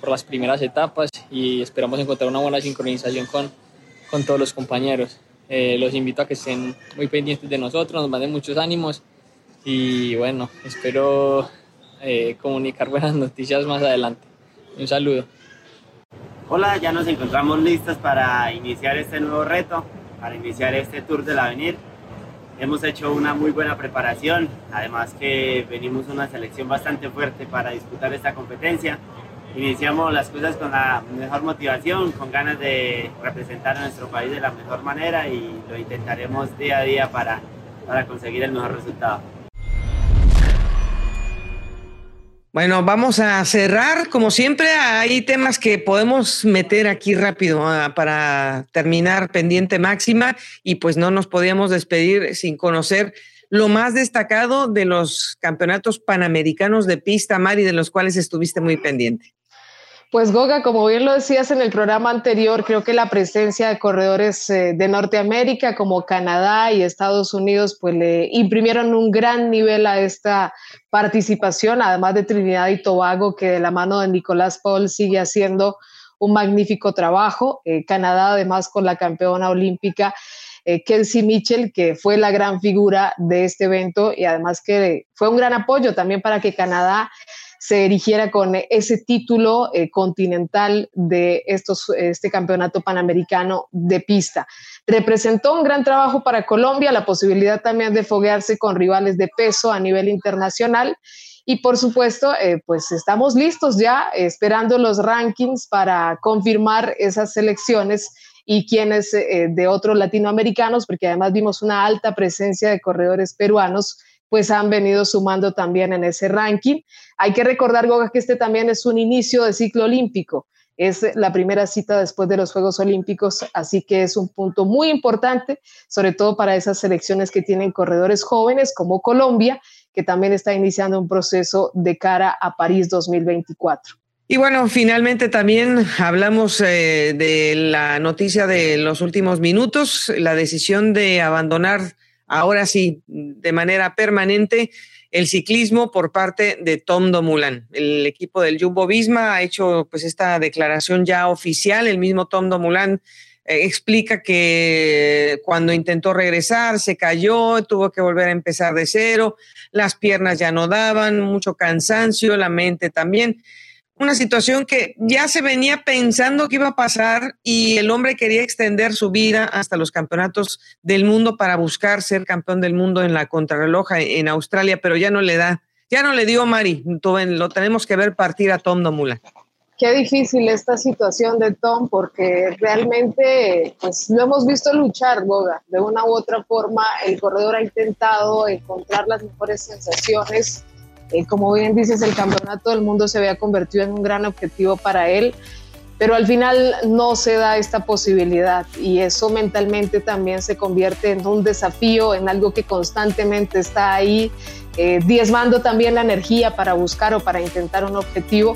por las primeras etapas y esperamos encontrar una buena sincronización con con todos los compañeros. Eh, los invito a que estén muy pendientes de nosotros, nos manden muchos ánimos y bueno, espero eh, comunicar buenas <laughs> noticias más adelante. Un saludo. Hola, ya nos encontramos listos para iniciar este nuevo reto, para iniciar este Tour del Avenir. Hemos hecho una muy buena preparación, además que venimos una selección bastante fuerte para disputar esta competencia iniciamos las cosas con la mejor motivación, con ganas de representar a nuestro país de la mejor manera y lo intentaremos día a día para, para conseguir el mejor resultado. Bueno, vamos a cerrar. Como siempre, hay temas que podemos meter aquí rápido ah, para terminar pendiente máxima y pues no nos podíamos despedir sin conocer lo más destacado de los campeonatos panamericanos de pista, Mari, de los cuales estuviste muy pendiente. Pues Goga, como bien lo decías en el programa anterior, creo que la presencia de corredores eh, de Norteamérica como Canadá y Estados Unidos pues le imprimieron un gran nivel a esta participación, además de Trinidad y Tobago, que de la mano de Nicolás Paul sigue haciendo un magnífico trabajo. Eh, Canadá además con la campeona olímpica. Eh, Kelsey Mitchell, que fue la gran figura de este evento y además que fue un gran apoyo también para que Canadá se erigiera con ese título eh, continental de estos, este campeonato panamericano de pista. Representó un gran trabajo para Colombia, la posibilidad también de foguearse con rivales de peso a nivel internacional. Y por supuesto, eh, pues estamos listos ya esperando los rankings para confirmar esas selecciones y quienes eh, de otros latinoamericanos, porque además vimos una alta presencia de corredores peruanos pues han venido sumando también en ese ranking. Hay que recordar, Goga, que este también es un inicio de ciclo olímpico. Es la primera cita después de los Juegos Olímpicos, así que es un punto muy importante, sobre todo para esas selecciones que tienen corredores jóvenes como Colombia, que también está iniciando un proceso de cara a París 2024. Y bueno, finalmente también hablamos eh, de la noticia de los últimos minutos, la decisión de abandonar ahora sí, de manera permanente, el ciclismo por parte de Tom Domulan. El equipo del Jumbo Visma ha hecho pues esta declaración ya oficial. El mismo Tom Domulan eh, explica que cuando intentó regresar se cayó, tuvo que volver a empezar de cero, las piernas ya no daban, mucho cansancio, la mente también una situación que ya se venía pensando que iba a pasar y el hombre quería extender su vida hasta los campeonatos del mundo para buscar ser campeón del mundo en la contrarreloja en Australia, pero ya no le da, ya no le dio Mari, lo tenemos que ver partir a Tom Domula. Qué difícil esta situación de Tom porque realmente pues lo hemos visto luchar, Boga, de una u otra forma. El corredor ha intentado encontrar las mejores sensaciones eh, como bien dices, el campeonato del mundo se había convertido en un gran objetivo para él, pero al final no se da esta posibilidad y eso mentalmente también se convierte en un desafío, en algo que constantemente está ahí, eh, diezmando también la energía para buscar o para intentar un objetivo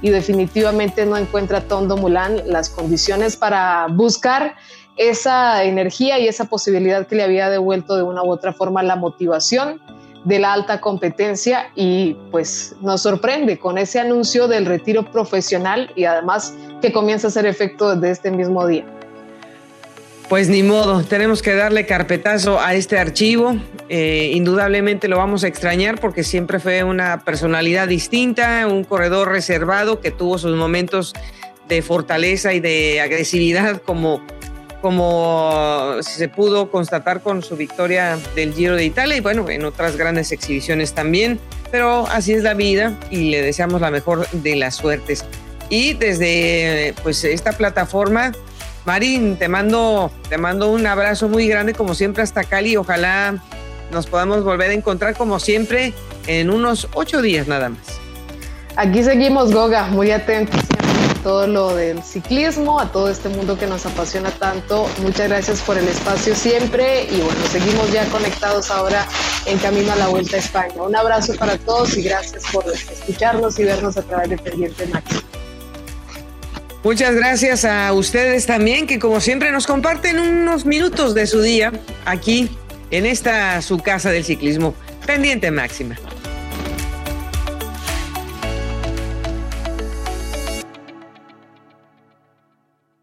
y definitivamente no encuentra Tondo Mulan las condiciones para buscar esa energía y esa posibilidad que le había devuelto de una u otra forma la motivación de la alta competencia y pues nos sorprende con ese anuncio del retiro profesional y además que comienza a hacer efecto desde este mismo día. Pues ni modo, tenemos que darle carpetazo a este archivo. Eh, indudablemente lo vamos a extrañar porque siempre fue una personalidad distinta, un corredor reservado que tuvo sus momentos de fortaleza y de agresividad como, como se pudo constatar con su victoria del Giro de Italia y bueno, en otras grandes exhibiciones también. Pero así es la vida y le deseamos la mejor de las suertes. Y desde pues esta plataforma Marín, te mando, te mando un abrazo muy grande como siempre hasta Cali. Ojalá nos podamos volver a encontrar como siempre en unos ocho días nada más. Aquí seguimos, Goga, muy atentos todo lo del ciclismo, a todo este mundo que nos apasiona tanto. Muchas gracias por el espacio siempre y bueno, seguimos ya conectados ahora en camino a la Vuelta a España. Un abrazo para todos y gracias por escucharnos y vernos a través de Pendiente Máximo. Muchas gracias a ustedes también, que como siempre nos comparten unos minutos de su día aquí en esta su casa del ciclismo. Pendiente máxima.